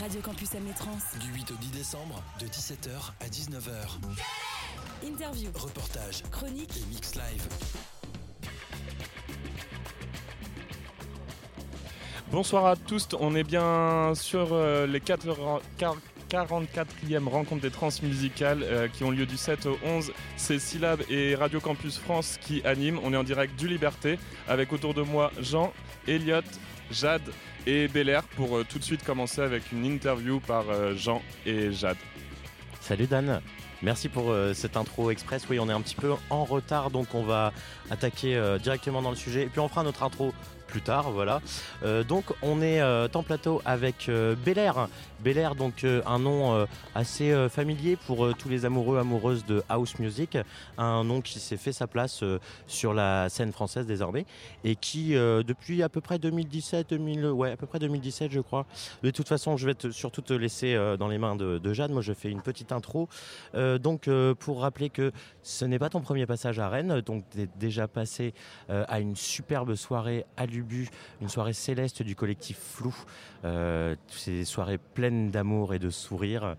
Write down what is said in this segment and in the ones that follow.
Radio Campus Amétrance. Du 8 au 10 décembre, de 17h à 19h. Interview, Reportage, chronique, et mix live. Bonsoir à tous, on est bien sur euh, les 4 quar- 44e rencontres des transmusicales euh, qui ont lieu du 7 au 11. C'est Syllab et Radio Campus France qui animent. On est en direct du Liberté avec autour de moi Jean, Elliot, Jade et Belair pour euh, tout de suite commencer avec une interview par euh, Jean et Jade. Salut Dan, merci pour euh, cette intro express. Oui, on est un petit peu en retard, donc on va attaquer directement dans le sujet. Et puis on fera notre intro plus tard, voilà. Euh, donc on est euh, en plateau avec euh, Bel Air. Bel Air, donc euh, un nom euh, assez euh, familier pour euh, tous les amoureux amoureuses de house music, un nom qui s'est fait sa place euh, sur la scène française désormais et qui euh, depuis à peu près 2017, 2000, ouais à peu près 2017 je crois. De toute façon, je vais surtout te laisser euh, dans les mains de, Jade. Moi, je fais une petite intro. Euh, donc, euh, pour rappeler que ce n'est pas ton premier passage à Rennes, donc tu es déjà passé euh, à une superbe soirée à Une soirée céleste du collectif Flou. Euh, ces soirées pleines d'amour et de sourires.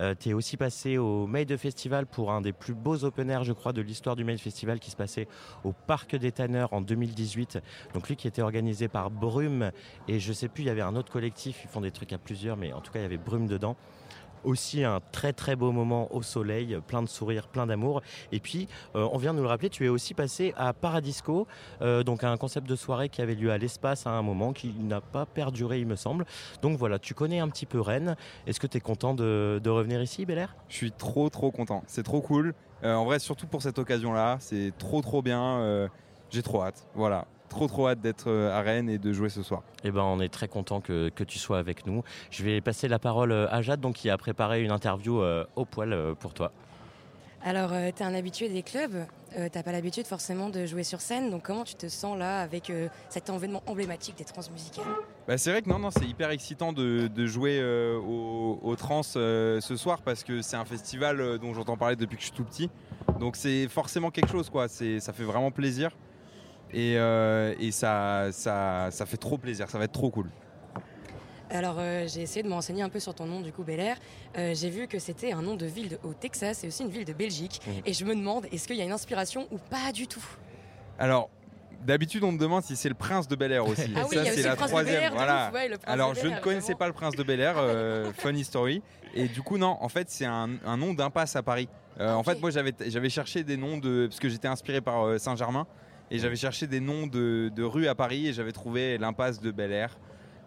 Euh, tu es aussi passé au Made Festival pour un des plus beaux open air, je crois, de l'histoire du Made Festival qui se passait au Parc des Tanneurs en 2018. Donc, lui qui était organisé par Brume et je sais plus, il y avait un autre collectif, ils font des trucs à plusieurs, mais en tout cas, il y avait Brume dedans. Aussi un très très beau moment au soleil, plein de sourires, plein d'amour. Et puis, euh, on vient de nous le rappeler, tu es aussi passé à Paradisco, euh, donc un concept de soirée qui avait lieu à l'espace à un moment, qui n'a pas perduré, il me semble. Donc voilà, tu connais un petit peu Rennes. Est-ce que tu es content de, revenir ici, Bel Air? Je suis trop trop content. C'est trop cool. Euh, en vrai, surtout pour cette occasion-là, c'est trop trop bien. J'ai trop hâte. Voilà, trop trop hâte d'être euh, à Rennes et de jouer ce soir. Eh ben, on est très content que, que tu sois avec nous. Je vais passer la parole euh, à Jade, donc qui a préparé une interview euh, au poil euh, pour toi. Alors, tu t'es un habitué des clubs, euh, t'as pas l'habitude forcément de jouer sur scène, donc comment tu te sens là avec euh, cet événement emblématique des transmusicales? Bah, c'est vrai que non, non, c'est hyper excitant de, de jouer euh, au, au Trans euh, ce soir parce que c'est un festival euh, dont j'entends parler depuis que je suis tout petit. Donc c'est forcément quelque chose, quoi. C'est, ça fait vraiment plaisir. Et, euh, et ça, ça, ça fait trop plaisir, ça va être trop cool. Alors, euh, j'ai essayé de me renseigner un peu sur ton nom, du coup, Bel Air. Euh, j'ai vu que c'était un nom de ville de- au Texas et aussi une ville de Belgique. Et je me demande, est-ce qu'il y a une inspiration ou pas du tout? Alors, d'habitude, on me demande si c'est le prince de Bel Air aussi. Ah oui, ça, c'est la le prince de troisième. Voilà. ouf, ouais, Alors, je ne connaissais pas le prince de Bel Air, euh, funny story. Et du coup, non, en fait, c'est un, un nom d'impasse à Paris. Euh, En fait, moi, j'avais j'avais cherché des noms de. Parce que j'étais inspiré par euh, Saint-Germain. Et j'avais cherché des noms de, de rues à Paris. Et j'avais trouvé l'impasse de Bel Air,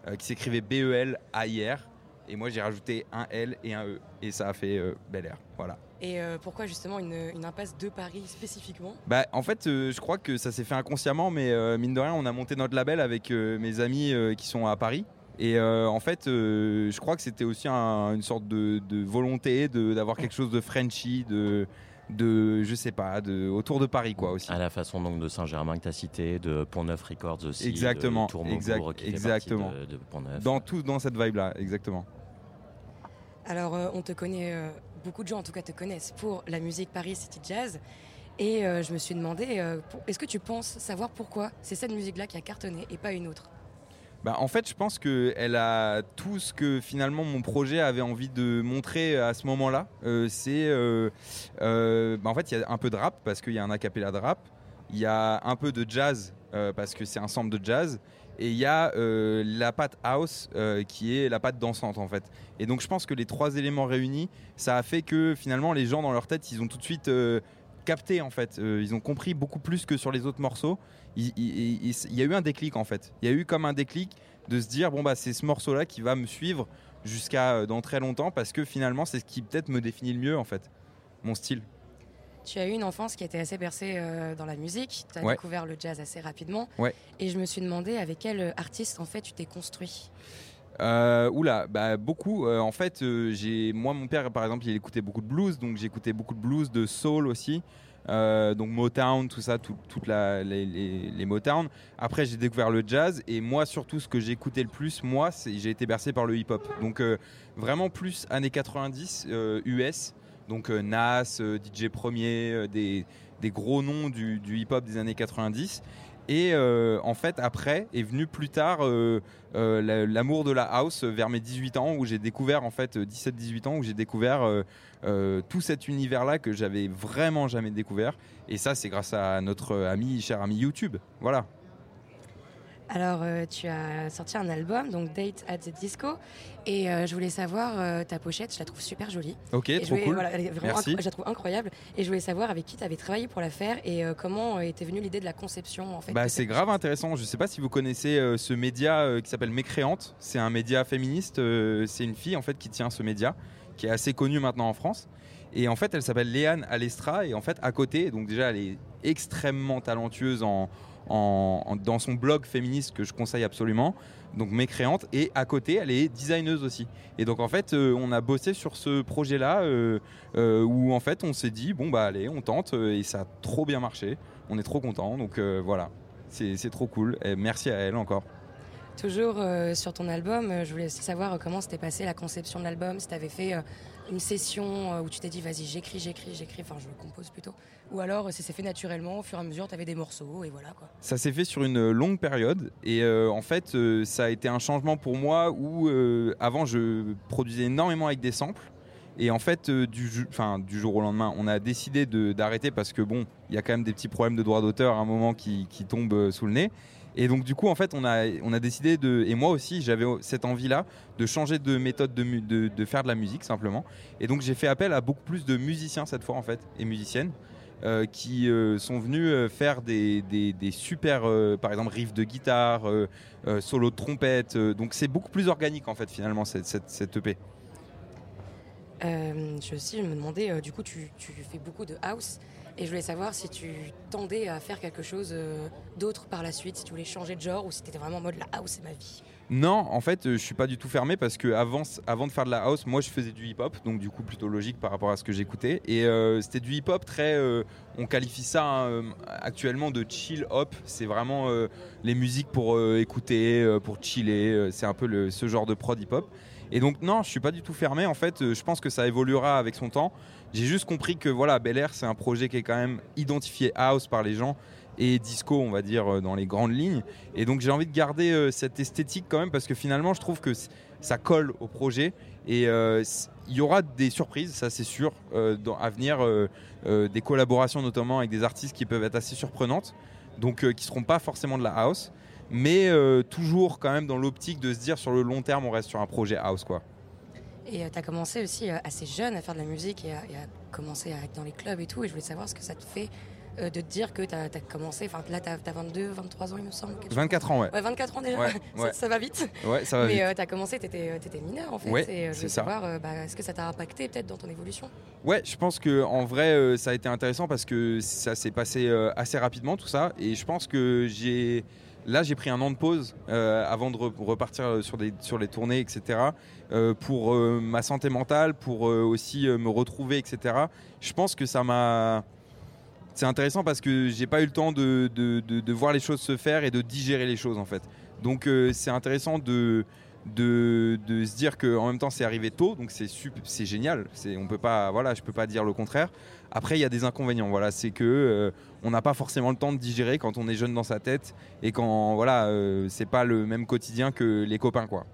euh, qui s'écrivait B-E-L-A-I-R. Et moi, j'ai rajouté un L et un E. Et ça a fait euh, Bel Air. Voilà. Et euh, pourquoi justement une, une impasse de Paris spécifiquement? Bah, en fait, euh, je crois que ça s'est fait inconsciemment, mais mine de rien, on a monté notre label avec mes amis qui sont à Paris. Et en fait, je crois que c'était aussi un- une sorte de, de volonté de- d'avoir quelque chose de Frenchy, de, de, je sais pas, de, autour de Paris, quoi, aussi. À la façon donc de Saint-Germain que tu as cité, de Pont-Neuf Records aussi. Exactement, de exact- qui exactement. partie de, de Pont-Neuf. Dans tout, dans cette vibe-là, exactement. Alors, euh, on te connaît, euh, beaucoup de gens en tout cas te connaissent pour la musique Paris City Jazz. Et euh, je me suis demandé, euh, pour- est-ce que tu penses savoir pourquoi? C'est cette musique-là qui a cartonné et pas une autre Bah, en fait, je pense qu'elle a tout ce que finalement mon projet avait envie de montrer à ce moment-là. Euh, c'est, euh, euh, bah, en fait, il y a un peu de rap parce qu'il y a un acapella de rap. Il y a un peu de jazz parce que c'est un sample de jazz. Et il y a la patte house qui est la patte dansante en fait. Et donc je pense que les trois éléments réunis, ça a fait que finalement les gens dans leur tête, ils ont tout de suite capté en fait. Ils ont compris beaucoup plus que sur les autres morceaux. Il, il- il- il y a eu un déclic en fait. Il y a eu comme un déclic de se dire bon bah c'est ce morceau là qui va me suivre jusqu'à euh, dans très longtemps parce que finalement c'est ce qui peut-être me définit le mieux en fait. Mon style. Tu as eu une enfance qui était assez bercée euh, dans la musique, tu as Ouais. découvert le jazz assez rapidement. Ouais. Et je me suis demandé avec quel artiste en fait tu t'es construit. Euh, oula, bah beaucoup. Euh, en fait, euh, j'ai moi mon père par exemple, il écoutait beaucoup de blues, donc j'écoutais beaucoup de blues, de soul aussi. Euh, donc Motown, tout ça, tout- toute la, les, les, Motown. Après, j'ai découvert le jazz et moi, surtout, ce que j'écoutais le plus, moi, j'ai été bercé par le hip-hop. Donc euh, vraiment plus années 90 euh, US. Donc Nas, DJ Premier, des, des gros noms du, hip-hop des années 90. Et en fait, après est venu plus tard la- l'amour de la house vers mes 18 ans, où j'ai découvert, en fait, 17-18 ans, où j'ai découvert euh, tout cet univers-là que j'avais vraiment jamais découvert. Et ça, c'est grâce à notre ami, cher ami YouTube. Voilà. Alors, euh, tu as sorti un album, donc Date at the Disco, et euh, je voulais savoir euh, ta pochette, je la trouve super jolie. Ok, Et trop voulais- cool. voilà, elle est vraiment Merci. je la trouve incroyable, et je voulais savoir avec qui tu avais travaillé pour la faire et comment était venue l'idée de la conception en fait. Bah, c'est grave intéressant. Je sais pas si vous connaissez ce média qui s'appelle Mécréante. C'est un média féministe. c'est une fille en fait qui tient ce média, qui est assez connue maintenant en France. Et en fait, elle s'appelle Léane Alestra. Et en fait, à côté, donc déjà, elle est extrêmement talentueuse en, dans son blog féministe que je conseille absolument. Donc Mécréante. Et à côté, elle est designeuse aussi. Et donc en fait, euh, on a bossé sur ce projet-là euh, euh, où en fait, on s'est dit bon bah allez, on tente. Et ça a trop bien marché. On est trop content. Donc voilà. C'est trop cool. Et merci à elle encore. Toujours euh, sur ton album, euh, je voulais aussi savoir euh, comment s'était passée la conception de l'album, si tu avais fait une session où tu t'es dit vas-y j'écris, j'écris, j'écris, enfin je compose plutôt, ou alors si c'est fait naturellement, au fur et à mesure tu avais des morceaux et voilà quoi. Ça s'est fait sur une longue période et en fait ça a été un changement pour moi où avant je produisais énormément avec des samples et en fait du, jour au lendemain on a décidé d'arrêter parce que bon il y a quand même des petits problèmes de droit d'auteur à un moment qui, tombent sous le nez et donc du coup en fait on a, on a décidé de et moi aussi j'avais cette envie là de changer de méthode de, de, faire de la musique simplement et donc j'ai fait appel à beaucoup plus de musiciens cette fois en fait et musiciennes euh, qui euh, sont venus euh, faire des, des- super, par exemple, riffs de guitare, solo de trompette. donc c'est beaucoup plus organique en fait finalement cette, cette, EP. Euh, je aussi me demandais, du coup tu, tu fais beaucoup de house et je voulais savoir si tu tendais à faire quelque chose euh, d'autre par la suite, si tu voulais changer de genre ou si tu étais vraiment en mode la house c'est ma vie. Non, en fait, euh, je suis pas du tout fermé parce que avant, avant de faire de la house, moi je faisais du hip-hop, donc du coup plutôt logique par rapport à ce que j'écoutais. Et euh, c'était du hip-hop très, on qualifie ça hein, actuellement de chill hop. C'est vraiment les musiques pour écouter, pour chiller. c'est un peu ce genre de prod hip-hop. Et donc non, je suis pas du tout fermé. En fait, euh, je pense que ça évoluera avec son temps. J'ai juste compris que voilà, Bel Air, c'est un projet qui est quand même identifié house par les gens et disco, on va dire, euh, dans les grandes lignes. Et donc j'ai envie de garder euh, cette esthétique quand même parce que finalement, je trouve que ça colle au projet. Et il y aura des surprises, ça c'est sûr, à venir, des collaborations notamment avec des artistes qui peuvent être assez surprenantes, donc qui seront pas forcément de la house, mais euh, toujours quand même dans l'optique de se dire sur le long terme, on reste sur un projet house quoi. Et tu as commencé aussi euh, assez jeune à faire de la musique et à, et à commencer à être dans les clubs et tout. Et je voulais savoir ce que ça te fait euh, de te dire que tu as, commencé, enfin là tu as, 22, 23 ans il me semble. quelque chose 24 ans, ouais. Ouais, 24 ans déjà, Ouais, ça, ouais. ça va vite. Ouais, ça va Mais vite. euh, tu as commencé, tu étais, mineur en fait. Et euh, je voulais ça. savoir, euh, bah, est-ce que ça t'a impacté peut-être dans ton évolution? Ouais, je pense que en vrai, euh, ça a été intéressant parce que ça s'est passé euh, assez rapidement tout ça, et je pense que j'ai là j'ai pris un an de pause euh, avant de re- repartir euh, sur des sur les tournées, etc. euh, pour ma santé mentale, pour aussi me retrouver, etc. Je pense que ça m'a c'est intéressant parce que j'ai pas eu le temps de, de, de- voir les choses se faire et de digérer les choses en fait. Donc c'est intéressant de, de, de se dire que en même temps c'est arrivé tôt, donc c'est génial. C'est on peut pas voilà, je peux pas dire le contraire. Après il y a des inconvénients. Voilà, c'est que euh, on n'a pas forcément le temps de digérer quand on est jeune dans sa tête et quand voilà euh, c'est pas le même quotidien que les copains quoi.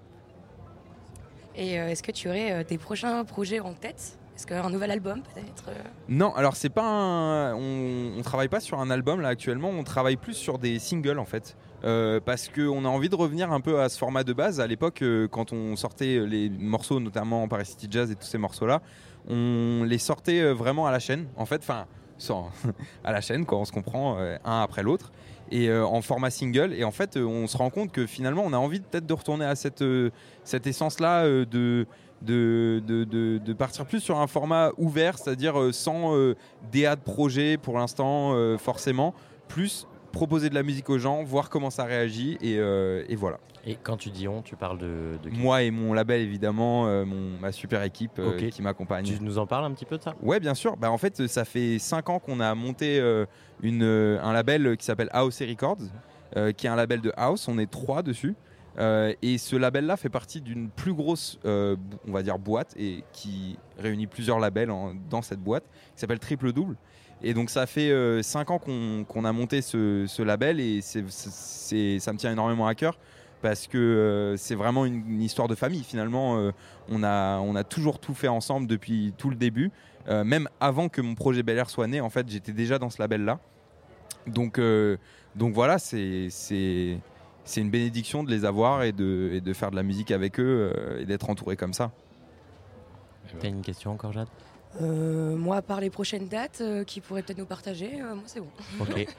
Et euh, est-ce que tu aurais euh, des prochains projets en tête? Est-ce qu'un nouvel album peut-être Non, alors c'est pas un... on, on travaille pas sur un album là actuellement, on travaille plus sur des singles en fait. Euh, parce qu'on a envie de revenir un peu à ce format de base. À l'époque, euh, quand on sortait les morceaux, notamment Paris City Jazz et tous ces morceaux-là, on les sortait euh, vraiment à la chaîne. En fait, enfin, à la chaîne, quoi, on se comprend euh, un après l'autre. Et euh, en format single. Et en fait, on se rend compte que finalement, on a envie peut-être de retourner à cette, essence-là de, de, partir plus sur un format ouvert, c'est-à-dire sans DA de projet pour l'instant, forcément, plus proposer de la musique aux gens, voir comment ça réagit, et, euh, et voilà. Et quand tu dis on, tu parles de, Moi et mon label, évidemment, euh, mon, ma super équipe euh, qui m'accompagne. Tu nous en parles un petit peu de ça? Ouais, bien sûr. Bah, en fait, ça fait 5 ans qu'on a monté une, un label qui s'appelle House Records, qui est un label de house. On est trois dessus. Et ce label-là fait partie d'une plus grosse, on va dire, boîte et qui réunit plusieurs labels en- dans cette boîte, qui s'appelle Triple Double. Et donc ça fait 5 ans qu'on a monté ce, label et ça me tient énormément à cœur parce que euh, c'est vraiment une, histoire de famille finalement. euh, on, a, toujours tout fait ensemble depuis tout le début. Euh, même avant que mon projet Bel Air soit né, en fait, j'étais déjà dans ce label-là. Donc, euh, voilà, c'est une bénédiction de les avoir et de, et de faire de la musique avec eux euh, et d'être entouré comme ça. T'as une question encore, Jade? Euh, moi, par les prochaines dates euh, qui pourraient peut-être nous partager, euh, moi c'est bon. Ok.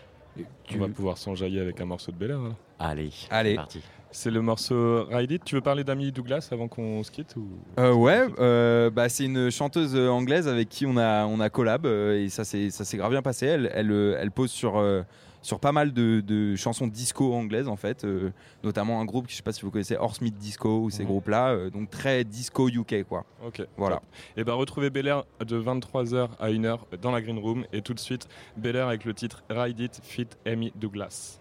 On va pouvoir s'enjailler avec un morceau de Bel Air. Allez, Allez. c'est parti. C'est le morceau Ride It. Tu veux parler d'Amélie Douglas avant qu'on se quitte ou... Euh, ouais, euh, bah, c'est une chanteuse anglaise avec qui on a, on a collab euh, et ça s'est ça s'est grave bien passé. Elle, elle, elle pose sur, euh, sur pas mal de, de chansons disco anglaises en fait, euh, notamment un groupe, je sais pas si vous connaissez, Horsemith Disco ou ces groupes-là, euh, donc très disco UK quoi. Ok. Voilà. Et ben retrouvez Bel Air de 23h à 1h dans la Green Room et tout de suite Bel Air avec le titre Ride It Fit Amy Douglas.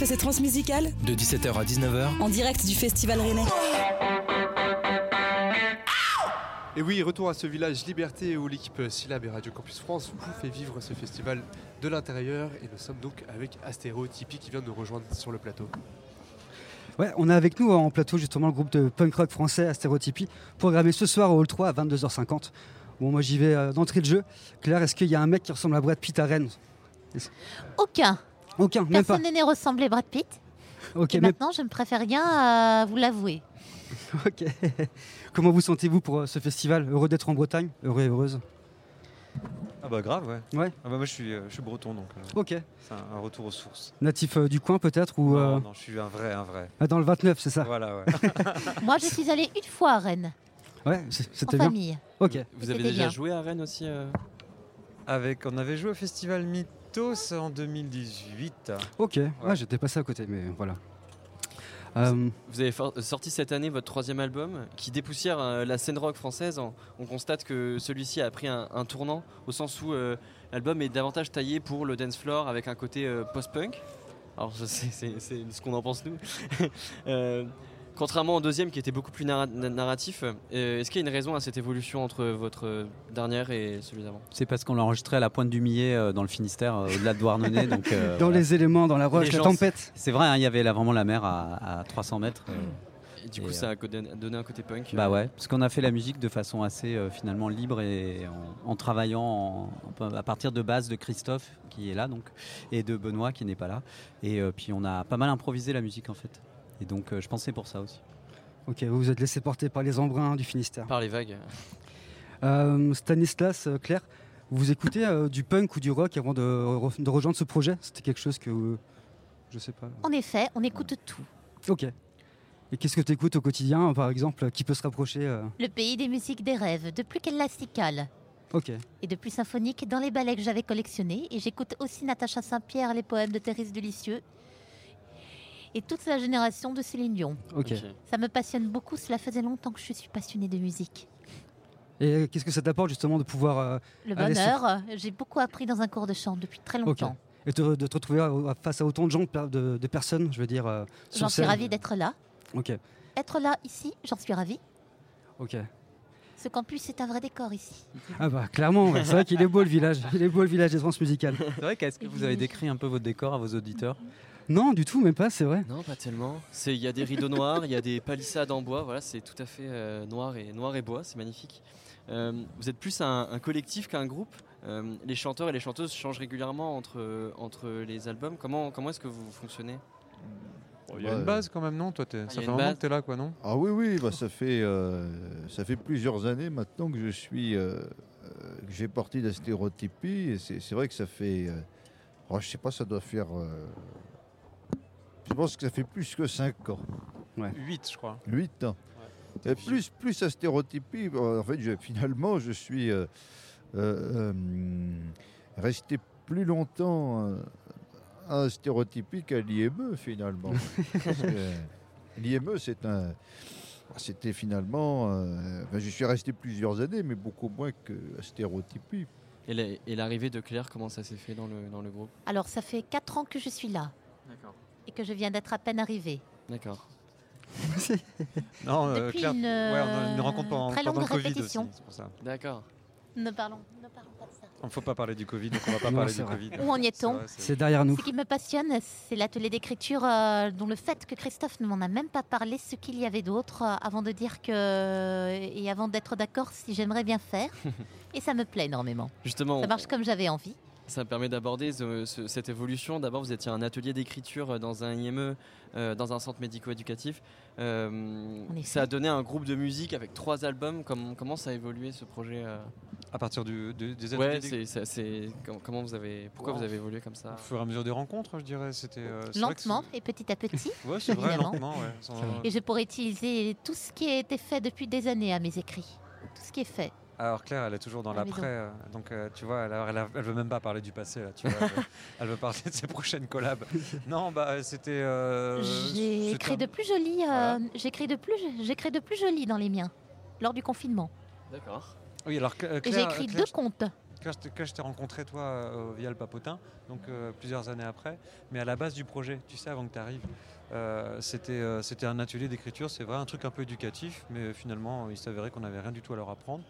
Fait ses transmusicales De 17h à 19h, en direct du Festival Rennais. Et oui, retour à ce village Liberté où l'équipe Syllab et Radio Campus France vous fait vivre ce festival de l'intérieur. Et nous sommes donc avec Astéro Tipeee qui vient de nous rejoindre sur le plateau. Ouais, on a avec nous en plateau justement le groupe de punk rock français Astérotypie, programmé ce soir au Hall 3 à 22h50. Bon, moi j'y vais euh, d'entrée de jeu. Claire, est-ce qu'il y a un mec qui ressemble à Brad Pitt à Rennes? Aucun. Aucun, même pas. Personne n'est né ressembler Brad Pitt. Ok, et maintenant, je ne préfère rien à vous l'avouer. ok. Comment vous sentez-vous pour euh, ce festival? Heureux d'être en Bretagne? Heureux et heureuse? Ah bah grave, ouais. Ouais. Ah bah moi je suis, euh, je suis breton donc euh, Ok. c'est un, un retour aux sources. Natif euh, du coin peut-être ou Non, euh, non, je suis un vrai, un vrai. ah, dans le 29, c'est ça? Voilà, ouais. Moi, je suis allée une fois à Rennes, Ouais, c- en c'était bien. famille. Ok. Vous avez C'était déjà bien. joué à Rennes aussi euh? Avec, on avait joué au festival Mythos en 2018. Ok. Ouais, j'étais passé à côté, mais voilà. Euh, Vous avez for- sorti cette année votre troisième album qui dépoussière euh, la scène rock française. On, on constate que celui-ci a pris un, un tournant au sens où euh, l'album est davantage taillé pour le dance floor avec un côté euh, post-punk. Alors c'est ce qu'on en pense nous. Euh, contrairement au deuxième qui était beaucoup plus narra- na- narratif, euh, est-ce qu'il y a une raison à cette évolution entre votre dernière et celui d'avant? C'est parce qu'on l'a enregistré à la pointe du Millet euh, dans le Finistère, euh, au-delà de Douarnenez. donc, euh, dans voilà. les éléments, dans la roche, Les la gens- tempête. C'est vrai, hein, il y avait là vraiment la mer à, à 300 mètres. euh, Et du coup, Et, ça a donné donné un côté punk. Bah ouais, parce qu'on a fait la musique de façon assez euh, finalement libre et en, en travaillant en- en- à partir de base de Christophe qui est là donc et de Benoît qui n'est pas là. Et euh, puis on a pas mal improvisé la musique en fait. Et donc euh, je pensais pour ça aussi. Ok, vous vous êtes laissé porter par les embruns du Finistère. Par les vagues. Euh, Stanislas, euh, Claire, vous écoutez euh, du punk ou du rock avant de, re- de rejoindre ce projet? C'était quelque chose que. euh, je sais pas. En effet, on écoute tout. Ok. Et qu'est-ce que tu écoutes au quotidien, par exemple, qui peut se rapprocher euh, Le pays des musiques des rêves, de plus classical Ok. et de plus symphonique dans les ballets que j'avais collectionnés. Et j'écoute aussi Natacha Saint-Pierre, les poèmes de Thérèse Delicieux et toute la génération de Céline Dion. Ça me passionne beaucoup, cela faisait longtemps que je suis passionnée de musique. Et qu'est-ce que ça t'apporte justement de pouvoir. euh, Le sur- bonheur, euh, j'ai beaucoup appris dans un cours de chant depuis très longtemps. Et te- de te retrouver face à autant de gens, de, de- de personnes, je veux dire. euh, J'en suis ravie d'être là. Ok. Être là ici, j'en suis ravie. Ok. Ce campus est un vrai décor ici. Ah bah clairement, ouais. c'est vrai qu'il est beau le village. Il est beau le village des transmusicales. C'est vrai qu'est-ce que vous avez décrit un peu votre décor à vos auditeurs? Non, du tout, même pas, c'est vrai. Non, pas tellement. C'est il y a des rideaux noirs, il y a des palissades en bois. Voilà, c'est tout à fait euh, noir et noir et bois. C'est magnifique. Euh, vous êtes plus un, un collectif qu'un groupe. Euh, les chanteurs et les chanteuses changent régulièrement entre entre les albums. Comment comment est-ce que vous fonctionnez? Il y a une base quand même, non? Toi, t'es- Ah, ça fait un moment que t'es là, quoi, non? Ah oui, oui, bah ça, fait, euh, ça fait plusieurs années maintenant que je suis. que j'ai parti de la stéréotypie. Et c'est c'est vrai que ça fait. euh, oh, je sais pas, ça doit faire. euh, je pense que ça fait plus que 5 ans? 8, je crois. 8 ans. Et plus, plus à stéréotypie, euh, en fait, je- finalement, je suis euh, euh, euh, resté plus longtemps euh, à stéréotypie qu'à l'IME, finalement. L'IME, c'est un. C'était finalement. euh, enfin, je suis resté plusieurs années, mais beaucoup moins que stéréotypie. Et l'arrivée de Claire, comment ça s'est fait dans le dans le groupe? Alors, ça fait 4 ans que je suis là D'accord. Et que je viens d'être à peine arrivée. D'accord. Non, euh, Depuis Claire, une, ouais, on a une euh, rencontre pendant, très pendant longue le Covid répétition. aussi, c'est pour ça. D'accord. Ne parlons, ne parlons pas de ça. Il ne faut pas parler du Covid, donc on va pas Non, parler c'est du vrai. Covid. Où en est-on C'est derrière nous. Ce qui me passionne, c'est l'atelier d'écriture euh, dont le fait que Christophe ne m'en a même pas parlé, ce qu'il y avait d'autre, euh, avant de dire que. et avant d'être d'accord si j'aimerais bien faire. et ça me plaît énormément. Justement, Ça marche comme j'avais envie. Ça me permet d'aborder ce- ce- cette évolution. D'abord, vous étiez un atelier d'écriture dans un IME, euh, dans un centre médico-éducatif. Euh, ça a donné un groupe de musique avec trois albums. Comment, comment ça a évolué ce projet euh À partir du, du- des Ouais, ateliers c'est, c'est- c'est- com- comment vous avez, pourquoi vous avez évolué comme ça? Au fur et à mesure des rencontres, je dirais. C'était euh, c'est vrai que Lentement et petit à petit. Ouais, c'est vrai, évidemment. lentement. Ouais, sans- Et je pourrais utiliser tout ce qui a été fait depuis des années à mes écrits. Tout ce qui est fait. Alors Claire, elle est toujours dans maison. l'après, euh, donc euh, tu vois, elle, a- elle, a- elle veut même pas parler du passé là, tu vois, elle, veut, elle veut parler de ses prochaines collabs. Non, bah c'était. euh, J'ai écrit un- de plus joli. euh, J'ai écrit de plus. J'ai écrit de plus joli dans les miens lors du confinement. D'accord. Oui, alors Cla- Et j'ai Claire, écrit Claire, deux contes. quand je t'ai- quand je t'ai rencontré toi euh, via le papotin, donc euh, plusieurs années après, mais à la base du projet, tu sais, avant que tu arrives, c'était euh, c'était un atelier d'écriture, c'est vrai, un truc un peu éducatif, mais finalement, il s'avérait qu'on n'avait rien du tout à leur apprendre.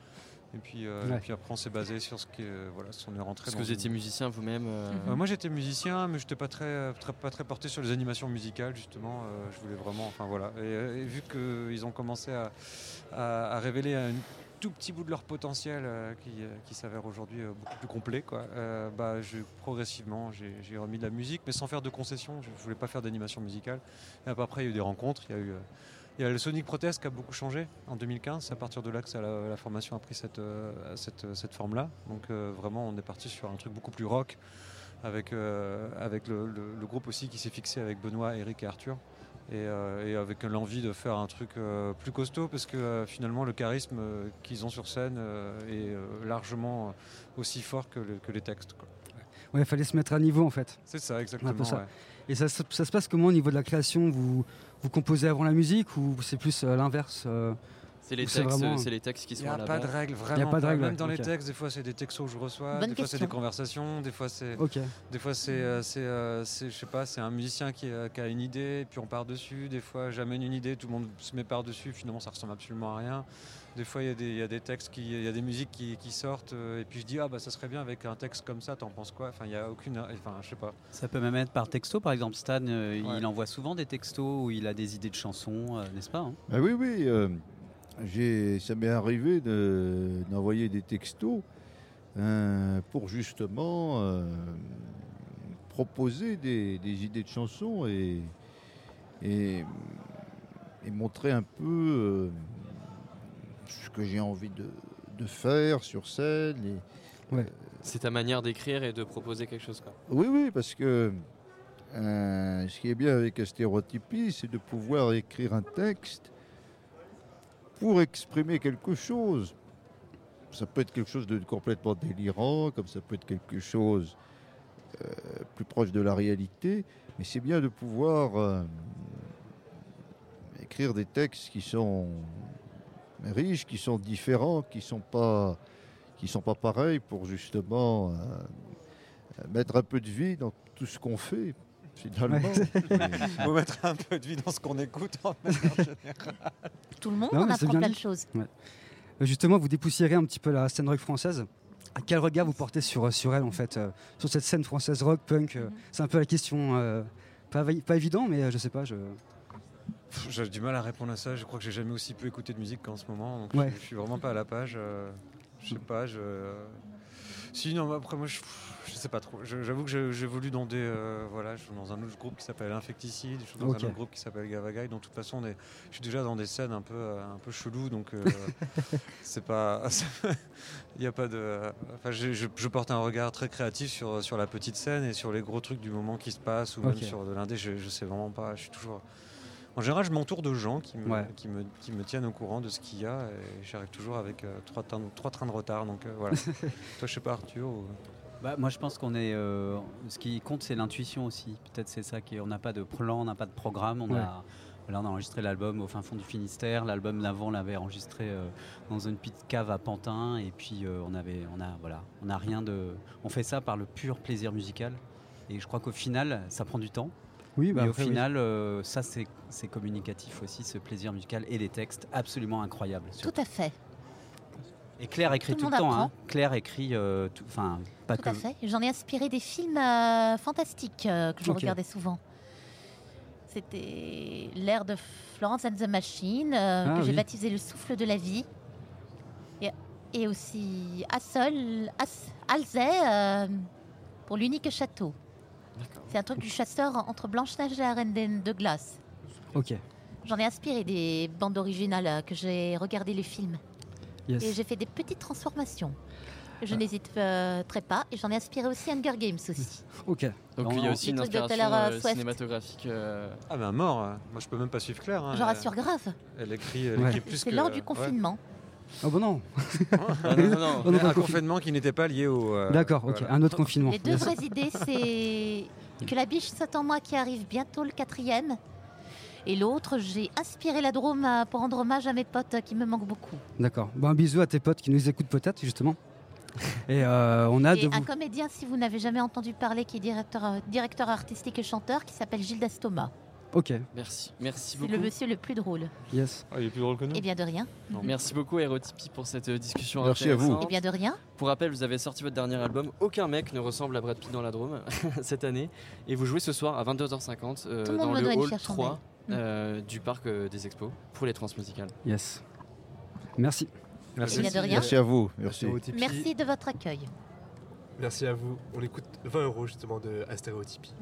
Et puis, euh, Ouais. et puis après, on s'est basé sur ce qui est, voilà, on est rentré Parce que vous une- étiez musicien vous-même. euh, euh, moi j'étais musicien, mais je n'étais pas très, très- pas très porté sur les animations musicales justement. Euh, je voulais vraiment, enfin voilà. Et, euh, et vu qu'ils ont commencé à, à- à révéler un tout petit bout de leur potentiel euh, qui, euh, qui s'avère aujourd'hui euh, beaucoup plus complet, quoi. euh, bah, je, progressivement j'ai j'ai remis de la musique, mais sans faire de concessions. Je ne voulais pas faire d'animation musicale. Et après il y a eu des rencontres, il y a eu. Euh, il y a le Sonic Protest qui a beaucoup changé en 2015. C'est à partir de là que ça- la, la formation a pris cette, euh, cette, cette forme-là. Donc euh, vraiment, on est parti sur un truc beaucoup plus rock, avec, euh, avec le, le- le groupe aussi qui s'est fixé avec Benoît, Eric et Arthur. Et, euh, et avec l'envie de faire un truc euh, plus costaud, parce que euh, finalement, le charisme euh, qu'ils ont sur scène euh, est euh, largement aussi fort que, le- que les textes. quoi. Ouais, il fallait se mettre à niveau en fait. C'est ça, Un peu exactement. ça. ouais. Et ça, se- ça se passe comment au niveau de la création? Vous, vous composez avant la musique ou c'est plus euh, l'inverse euh, C'est les textes, vraiment- c'est les textes qui Il sont n'y à a pas de règles, Il y a vraiment. pas de règles, Même ouais, dans les textes, des fois c'est des textos que je reçois, Bonne des fois c'est des conversations, des fois c'est. Ok. Des fois c'est, euh, c'est, euh, je sais pas, c'est un musicien qui, euh, qui a une idée, puis on part dessus. Des fois j'amène une idée, tout le monde se met par dessus. Finalement ça ressemble absolument à rien. Des fois il y, a des- il y a des textes, qui, il y a des musiques qui, qui sortent, euh, et puis je dis ah bah ça serait bien avec un texte comme ça. T'en penses quoi? Enfin il y a aucune, enfin je sais pas. Ça peut même être par texto, par exemple. Stan, euh, Ouais. il envoie souvent des textos où il a des idées de chansons, euh, n'est-ce pas hein? Ah oui, oui. euh, j'ai, ça m'est arrivé de- d'envoyer des textos euh, pour justement euh, proposer des, des idées de chansons et, et, et montrer un peu euh, ce que j'ai envie de, de faire sur scène. Et, Ouais. C'est ta manière d'écrire et de proposer quelque chose. Quoi. oui, oui, parce que euh, ce qui est bien avec la stéréotypie, c'est de pouvoir écrire un texte pour exprimer quelque chose. Ça peut être quelque chose de complètement délirant, comme ça peut être quelque chose euh, plus proche de la réalité, mais c'est bien de pouvoir euh, écrire des textes qui sont riches, qui sont différents, qui sont pas qui sont pas pareils pour justement euh, mettre un peu de vie dans tout ce qu'on fait finalement. Il faut mettre un peu de vie dans ce qu'on écoute en générale. Tout le monde Non, en apprend plein de choses. Ouais. Euh, Justement, vous dépoussiérez un petit peu la scène rock française. À quel regard vous portez sur, sur elle en fait euh, Sur cette scène française rock, punk euh, C'est un peu la question. euh, pas, pas évident, mais euh, je sais pas. Je... J'ai du mal à répondre à ça. Je crois que j'ai jamais aussi peu écouté de musique qu'en ce moment. Donc Ouais. je, je suis vraiment pas à la page. euh, je sais pas. Je... Si, non, après, moi, je, je sais pas trop. J'avoue que j'évolue dans des. euh, voilà, je suis dans un autre groupe qui s'appelle Infecticide. Je suis dans un autre groupe qui s'appelle Gavagai. Donc, de toute façon, on est- je suis déjà dans des scènes un peu, euh, un peu chelou. Donc, euh, c'est pas. Il n'y a pas de. Enfin, je, porte un regard très créatif sur, sur la petite scène et sur les gros trucs du moment qui se passent ou même sur de l'indé. Je, je sais vraiment pas. Je suis toujours. En général, je m'entoure de gens qui me, Ouais. qui, me, qui me tiennent au courant de ce qu'il y a et j'arrive toujours avec euh, trois, trains, trois trains de retard. Donc euh, voilà. Toi, je sais pas, Arthur. ou- Bah, moi, je pense qu'on est. euh, ce qui compte, c'est l'intuition aussi. Peut-être c'est ça qui. On n'a pas de plan, on n'a pas de programme. On Ouais. a. Là, on a enregistré l'album au fin fond du Finistère. L'album d'avant, on l'avait enregistré euh, dans une petite cave à Pantin. Et puis, euh, on avait, on a, voilà, on a rien de. On fait ça par le pur plaisir musical. Et je crois qu'au final, ça prend du temps. Oui, bah Mais au oui. final, euh, ça, c'est c'est communicatif aussi, ce plaisir musical et des textes absolument incroyables. Tout à fait. Et Claire écrit Tout tout, le le temps. monde hein. Claire écrit, euh, tout- enfin, pas Tout que. à fait. J'en ai inspiré des films euh, fantastiques euh, que je regardais souvent. C'était l'ère de Florence and the Machine, euh, Ah que j'ai baptisé Le souffle de la vie. Et, et aussi Assol, As, Alzey euh, pour l'unique château. C'est un truc du chasseur entre Blanche-Neige et la Reine des- de glace. Ok. J'en ai inspiré des bandes originales euh, que j'ai regardé les films. Yes. Et j'ai fait des petites transformations. Je n'hésite euh, très pas. Et j'en ai inspiré aussi Hunger Games aussi. Ok. Donc Non, il y a aussi une inspiration euh, cinématographique. euh, Ah, ben mort. Moi, je peux même pas suivre Claire. hein. J'en rassure grave. Elle écrit, elle Ouais. écrit plus C'est que. lors du ouais. Confinement. Oh bah non. Ah, non, non, non. Un confi- confinement qui n'était pas lié au. euh, D'accord, ok. voilà. Un autre confinement. Les deux vraies idées, c'est que la biche saute en moi qui arrive bientôt le quatrième. Et l'autre, j'ai inspiré la Drôme pour rendre hommage à mes potes qui me manquent beaucoup. D'accord. Bon, un bisou à tes potes qui nous écoutent peut-être, justement. Et euh, on a Et de un vous. comédien, si vous n'avez jamais entendu parler, qui est directeur, euh, directeur artistique et chanteur, qui s'appelle Gilles Dastoma. Ok, Merci, merci C'est beaucoup. le monsieur le plus drôle. yes. Ah, il est plus drôle que nous Eh bien de rien. Non, Merci beaucoup Aerotipi pour cette euh, discussion Merci à vous. intéressante. Eh bien de rien. Pour rappel, vous avez sorti votre dernier album. Aucun mec ne ressemble à Brad Pitt dans la Drôme cette année. Et vous jouez ce soir à 22h50 euh, Tout dans le hall fière chandelle. 3 euh, du parc euh, des expos pour les transmusicales. Yes. Merci. Eh bien de rien. Merci à vous. Merci. Merci de votre accueil. Merci à vous. On écoute 20 euros justement de Astérotypie.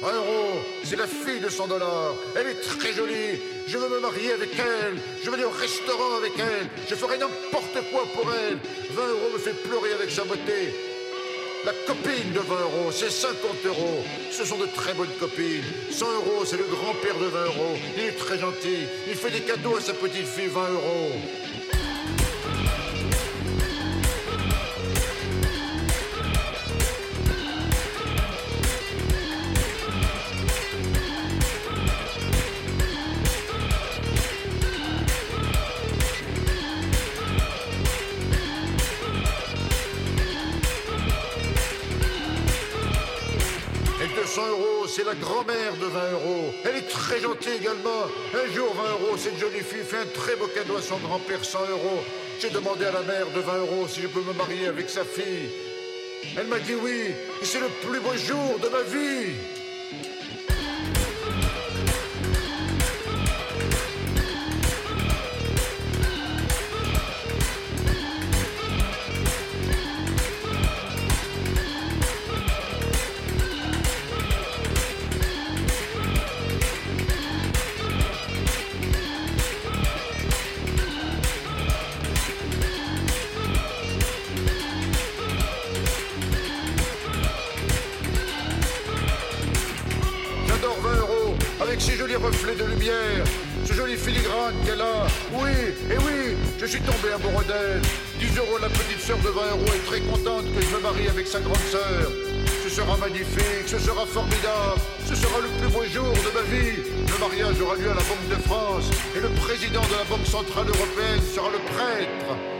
20 euros, c'est la fille de 100 dollars. Elle est très jolie. Je veux me marier avec elle. Je veux aller au restaurant avec elle. Je ferai n'importe quoi pour elle. 20 euros me fait pleurer avec sa beauté. La copine de 20 euros, c'est 50 euros. Ce sont de très bonnes copines. 100 euros, c'est le grand-père de 20 euros. Il est très gentil. Il fait des cadeaux à sa petite fille, 20 euros. C'est la grand-mère de 20 euros. Elle est très gentille également. Un jour, 20 euros, cette jolie fille fait un très beau cadeau à son grand-père, 100 euros. J'ai demandé à la mère de 20 euros si je peux me marier avec sa fille. Elle m'a dit oui, et c'est le plus beau jour de ma vie. Oui, et oui, je suis tombé amoureux d'elle. 10 euros, la petite sœur de 20 euros est très contente que je me marie avec sa grande sœur. Ce sera magnifique, ce sera formidable, ce sera le plus beau jour de ma vie. Le mariage aura lieu à la Banque de France et le président de la Banque Centrale Européenne sera le prêtre.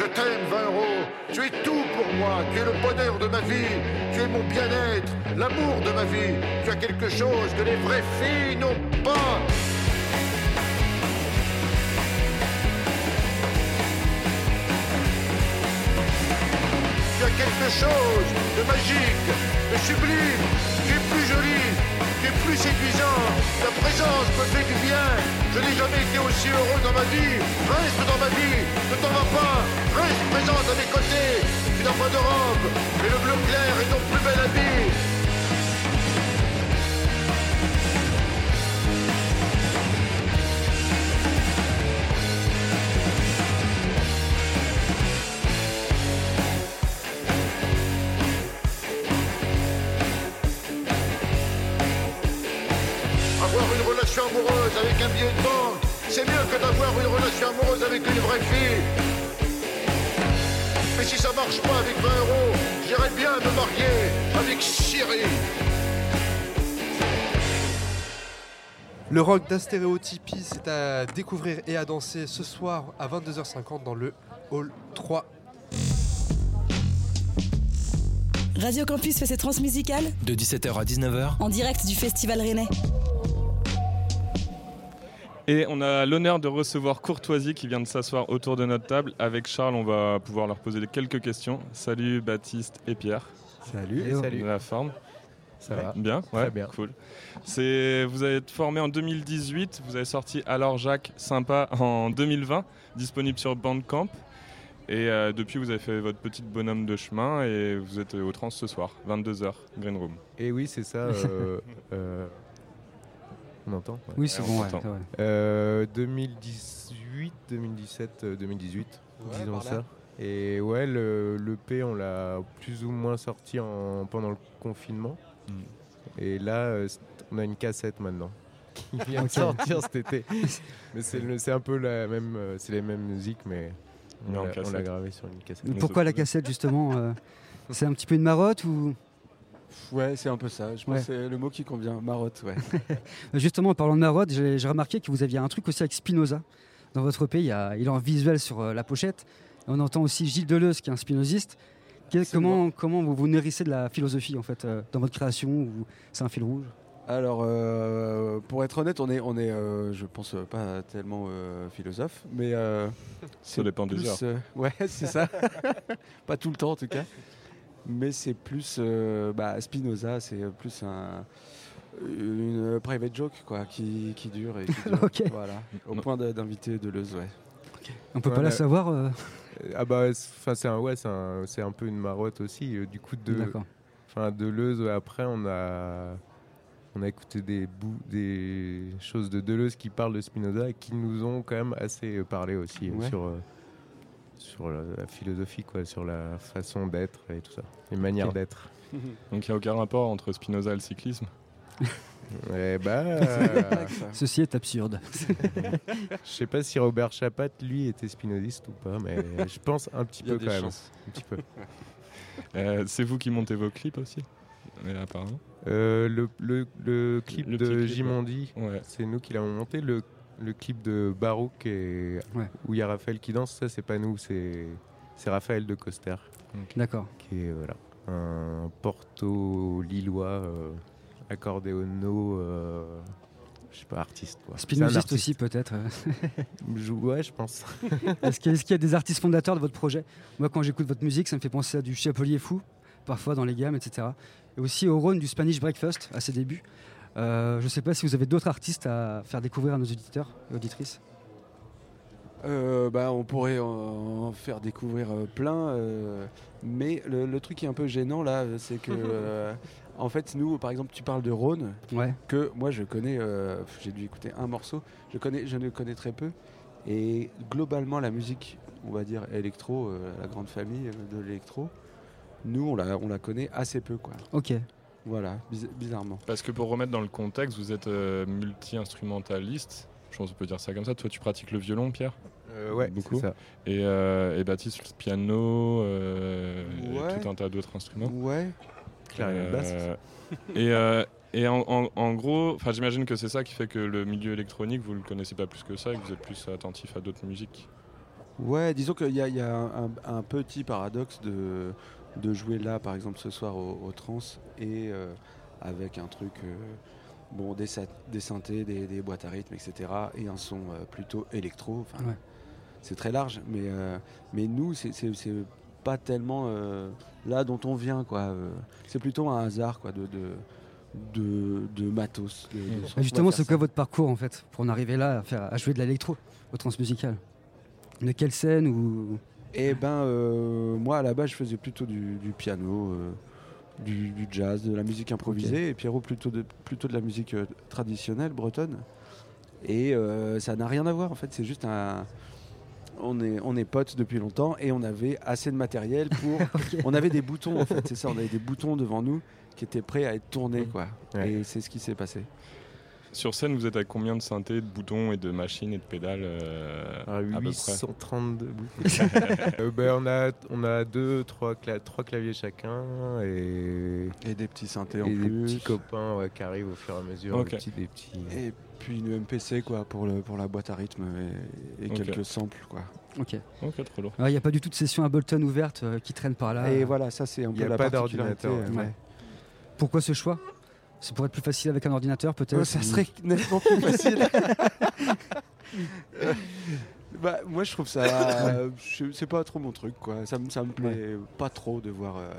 Je t'aime, 20 euros. Tu es tout pour moi. Tu es le bonheur de ma vie. Tu es mon bien-être, l'amour de ma vie. Tu as quelque chose que les vraies filles n'ont pas. Tu as quelque chose de magique, de sublime. Tu es plus jolie, tu es plus séduisant. Ta présence me fait du bien. Je n'ai jamais été aussi heureux dans ma vie. Reste dans ma vie, ne t'en vas pas. Reste présente à mes côtés. Tu n'as pas de robe, mais le bleu clair est ton plus bel habit. Amoureuse avec un billet de banque, c'est mieux que d'avoir une relation amoureuse avec une vraie fille. Mais si ça marche pas avec 20 euros, j'irais bien me marier avec Cyril. Le rock d'Astéréotypie, c'est à découvrir et à danser ce soir à 22h50 dans le Hall 3. Radio Campus fait ses transmusicales De 17h à 19h, en direct du Festival Rennais. Et on a l'honneur de recevoir Courtoisie qui vient de s'asseoir autour de notre table. Avec Charles, on va pouvoir leur poser quelques questions. Salut Baptiste et Pierre. Salut, Hello. salut. La forme Ça Ouais. va Bien, Très ouais, bien. cool. C'est, vous avez été formé en 2018, vous avez sorti Alors Jacques Sympa en 2020, disponible sur Bandcamp. Et euh, depuis, vous avez fait votre petite bonhomme de chemin et vous êtes au trans ce soir, 22h, Green Room. Et oui, c'est ça. euh, euh, on entend ouais. Oui, c'est Ouais, bon, on ouais, entend. ouais. Euh, 2018, 2017, euh, 2018, Ouais, disons ça. Et ouais, le, le P, on l'a plus ou moins sorti en, pendant le confinement. Et là, euh, on a une cassette maintenant. Qui vient de sortir cet été. Mais c'est le- c'est un peu la même, euh, c'est les mêmes musiques, mais on l'a- gravé sur une cassette. Pourquoi la cassette justement euh, C'est un petit peu une marotte ou Ouais, c'est un peu ça. Je pense Ouais. que c'est le mot qui convient. Marotte, ouais. Justement, en parlant de marotte, j'ai j'ai remarqué que vous aviez un truc aussi avec Spinoza. dans votre EP, il, y a, il est en visuel sur euh, la pochette. Et on entend aussi Gilles Deleuze, qui est un spinoziste. Quel- comment, comment vous vous nourrissez de la philosophie en fait, euh, dans votre création ou C'est un fil rouge? Alors, euh, pour être honnête, on est, on est euh, je pense, euh, pas tellement euh, philosophe, mais. euh, c'est dépend des plus, heures. euh, ouais, c'est ça. pas tout le temps en tout cas. Mais c'est plus. euh, bah, Spinoza, c'est plus un. Une private joke quoi, qui, qui dure et qui dure. Ok. Voilà, au point de- d'inviter Deleuze, ouais. On peut pas la savoir euh, Ah bah, c'est- enfin c'est un ouais, c'est un, c'est un peu une marotte aussi. euh, Du coup de, enfin Deleuze. Après on a, on a écouté des bouts, des choses de Deleuze qui parlent de Spinoza et qui nous ont quand même assez euh, parlé aussi euh, Ouais. sur euh, sur la, la philosophie quoi, sur la façon d'être et tout ça, les manières d'être. Donc il n'y a aucun rapport entre Spinoza et le cyclisme? Eh bah, Ceci est absurde. Je sais pas si Robert Chapat, lui, était spinoziste ou pas, mais je pense un petit Il y a peu des quand même. chances. Un petit peu. Euh, c'est vous qui montez vos clips aussi? Euh, Apparemment. Euh, le, le, le clip Le de clip, Jimondi, ouais. c'est nous qui l'avons monté. Le, le clip de Barouk et Ouais. où il y a Raphaël qui danse, ça c'est pas nous, c'est c'est Raphaël de Coster. D'accord. Qui est voilà, un porto lillois, euh, accordéono, euh, je sais pas, artiste. Quoi. Artiste. aussi peut-être. euh. Je- ouais, je pense. Est-ce qu'il y, a- est-ce qu'il y a des artistes fondateurs de votre projet? Moi, quand j'écoute votre musique, ça me fait penser à du Chapelier Fou, parfois dans les gammes, etc. Et aussi au Rhône du Spanish Breakfast à ses débuts. Euh, je ne sais pas si vous avez d'autres artistes à faire découvrir à nos auditeurs et auditrices. Euh, bah, on pourrait en, faire découvrir euh, plein, euh, mais le, le truc qui est un peu gênant là, c'est que euh, en fait nous, par exemple, tu parles de Rhône, Ouais. que moi je connais, j'ai dû écouter un morceau, je connais, je ne connais très peu, et globalement la musique, on va dire électro, la grande famille de l'électro, nous on la, on la connaît assez peu quoi. Ok. Voilà, biz- bizarrement. Parce que pour remettre dans le contexte, vous êtes euh, multi-instrumentaliste. Je pense qu'on peut dire ça comme ça. Toi, tu pratiques le violon, Pierre? Euh, ouais, beaucoup. c'est ça. Et, euh, et Baptiste, le piano, euh, et Ouais. tout un tas d'autres instruments. Ouais. Clarinette basse. Euh, et euh, et en, en- en gros, enfin, j'imagine que c'est ça qui fait que le milieu électronique, vous le connaissez pas plus que ça et que vous êtes plus attentif à d'autres musiques. Ouais, disons qu'il y a, il y a un, un petit paradoxe de, de jouer là, par exemple, ce soir au, au trans et euh, avec un truc, euh, bon, des, des synthés, des, des boîtes à rythme, etc. et un son euh, plutôt électro. Ouais. C'est très large, mais, mais nous, c'est- pas tellement là dont on vient, quoi. C'est plutôt un hasard, quoi, de, de, de, de matos. de- de va justement, c'est quoi votre parcours en fait pour en arriver là à, faire, à jouer de l'électro au transmusical De quelle scène ou Eh ben, euh, moi à la base, je faisais plutôt du, du piano, euh, du, du jazz, de la musique improvisée, et Pierrot plutôt de, plutôt de la musique euh, traditionnelle bretonne. Et euh, ça n'a rien à voir en fait, c'est juste un. On est, on est potes depuis longtemps et on avait assez de matériel pour. On avait des boutons en fait, c'est ça, on avait des boutons devant nous qui étaient prêts à être tournés quoi. Et c'est ce qui s'est passé. Sur scène, vous êtes avec combien de synthés, de boutons et de machines et de pédales euh, Ah, à peu près 832 Euh, ben, on a on a deux trois, cla- trois claviers chacun et et des petits synthés en et des plus. petits copains ouais, qui arrivent au fur et à mesure des petits, des petits Et puis une MPC quoi pour, le, pour la boîte à rythme et, quelques samples quoi. Ok. Ok, trop lourd. Il n'y a pas du tout de session Ableton ouverte euh, qui traîne par là. Et euh. voilà, ça c'est un Il peu y a la pas particularité. d'ordinateur, euh, Ouais. ouais. Pourquoi ce choix? C'est pour être plus facile avec un ordinateur peut-être ça serait nettement plus facile. Bah, moi je trouve ça. euh, c'est pas trop mon truc quoi. Ça, me- ça me plaît pas trop de voir euh,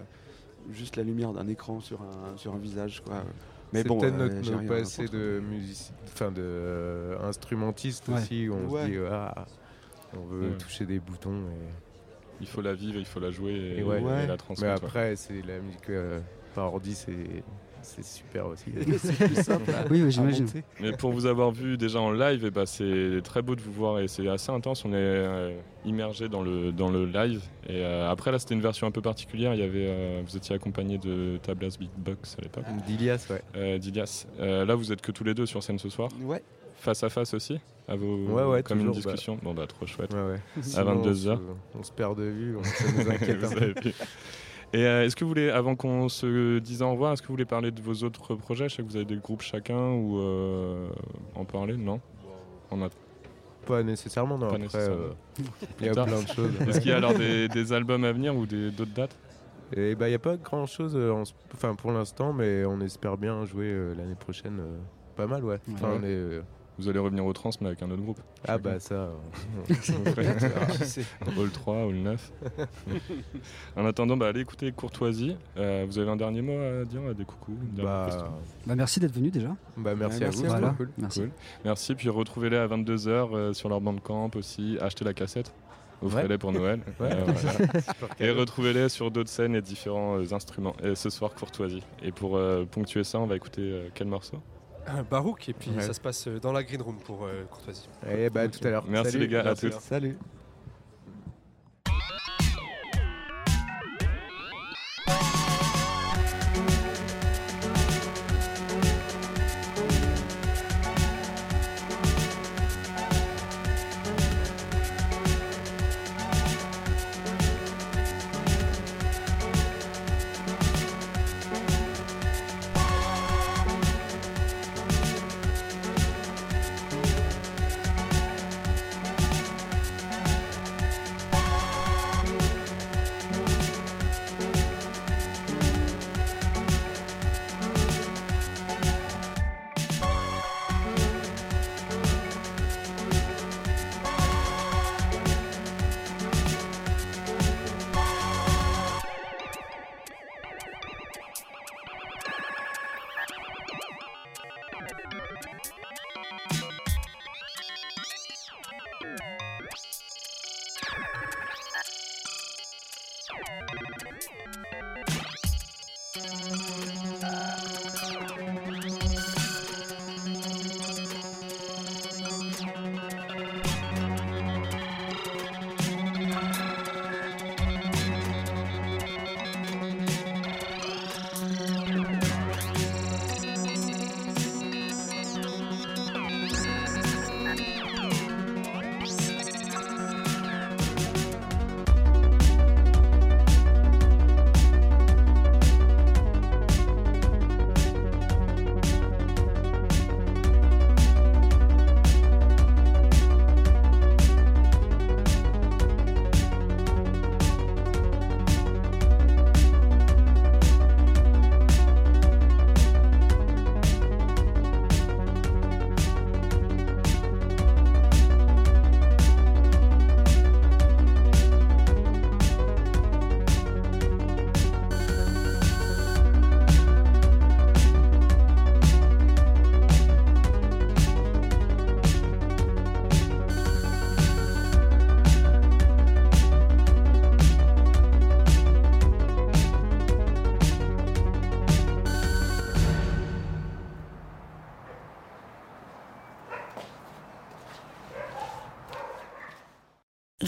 juste la lumière d'un écran sur un, sur un visage quoi. Mais c'est bon, peut-être euh, notre, passés contre. de music enfin de euh, instrumentistes Ouais. aussi où on Ouais. se dit ah, on veut Ouais. toucher des boutons et, Il faut la vivre, il faut la jouer et, et ouais. et la mais transmettre. ouais. après c'est la musique euh, par ordi c'est c'est super aussi C'est plus simple Oui, oui, j'imagine. Mais pour vous avoir vu déjà en live, eh ben, c'est très beau de vous voir et c'est assez intense. On est euh, immergé dans le, dans le live. Et euh, après, là, c'était une version un peu particulière. Il y avait, euh, vous étiez accompagné de Tablas Beatbox à l'époque. d'Ilias ouais Euh, d'Ilias. Euh, là, vous êtes que tous les deux sur scène ce soir. Ouais. Face à face aussi à vos, Ouais, ouais, Comme toujours, une bah. discussion. Bon, bah, trop chouette. Ouais, ouais. À Sinon, 22 on heures. se- On se perd de vue, on, ça nous inquiète Et euh, est-ce que vous voulez, avant qu'on se dise au revoir, est-ce que vous voulez parler de vos autres projets? Je sais que vous avez des groupes chacun ou euh, en parler Non? On a... Pas nécessairement, non. Pas Après, nécessairement. euh, il y a plein de choses. Est-ce qu'il y a alors des, des albums à venir ou d'autres dates? Et bah, il n'y a pas grand chose enfin, pour l'instant, mais on espère bien jouer l'année prochaine. pas mal, ouais. Enfin, Ouais. on est, Vous allez revenir au trans, mais avec un autre groupe. Ah bah ça, euh. Hall 3, Hall 9. en attendant, bah, allez écouter Courtoisie. Euh, vous avez un dernier mot à dire Des coucous une dernière Bah, Bah, merci d'être venu déjà. Bah, merci Ouais, à vous, Voilà. c'était cool. Merci. Cool. Merci. Puis retrouvez-les à 22h sur leur bandcamp aussi. Achetez la cassette. Offrez-les Ouais. pour Noël. Ouais. Euh, voilà. Et retrouvez-les sur d'autres scènes et différents euh, instruments. Et ce soir, Courtoisie. Et pour euh, ponctuer ça, on va écouter euh, quel morceau? Barouk, et puis Ouais. ça se passe euh, dans la green room pour euh, Courtoisie. Et bah, à tout à l'heure. Merci Salut. les gars, Merci. à tous. Salut.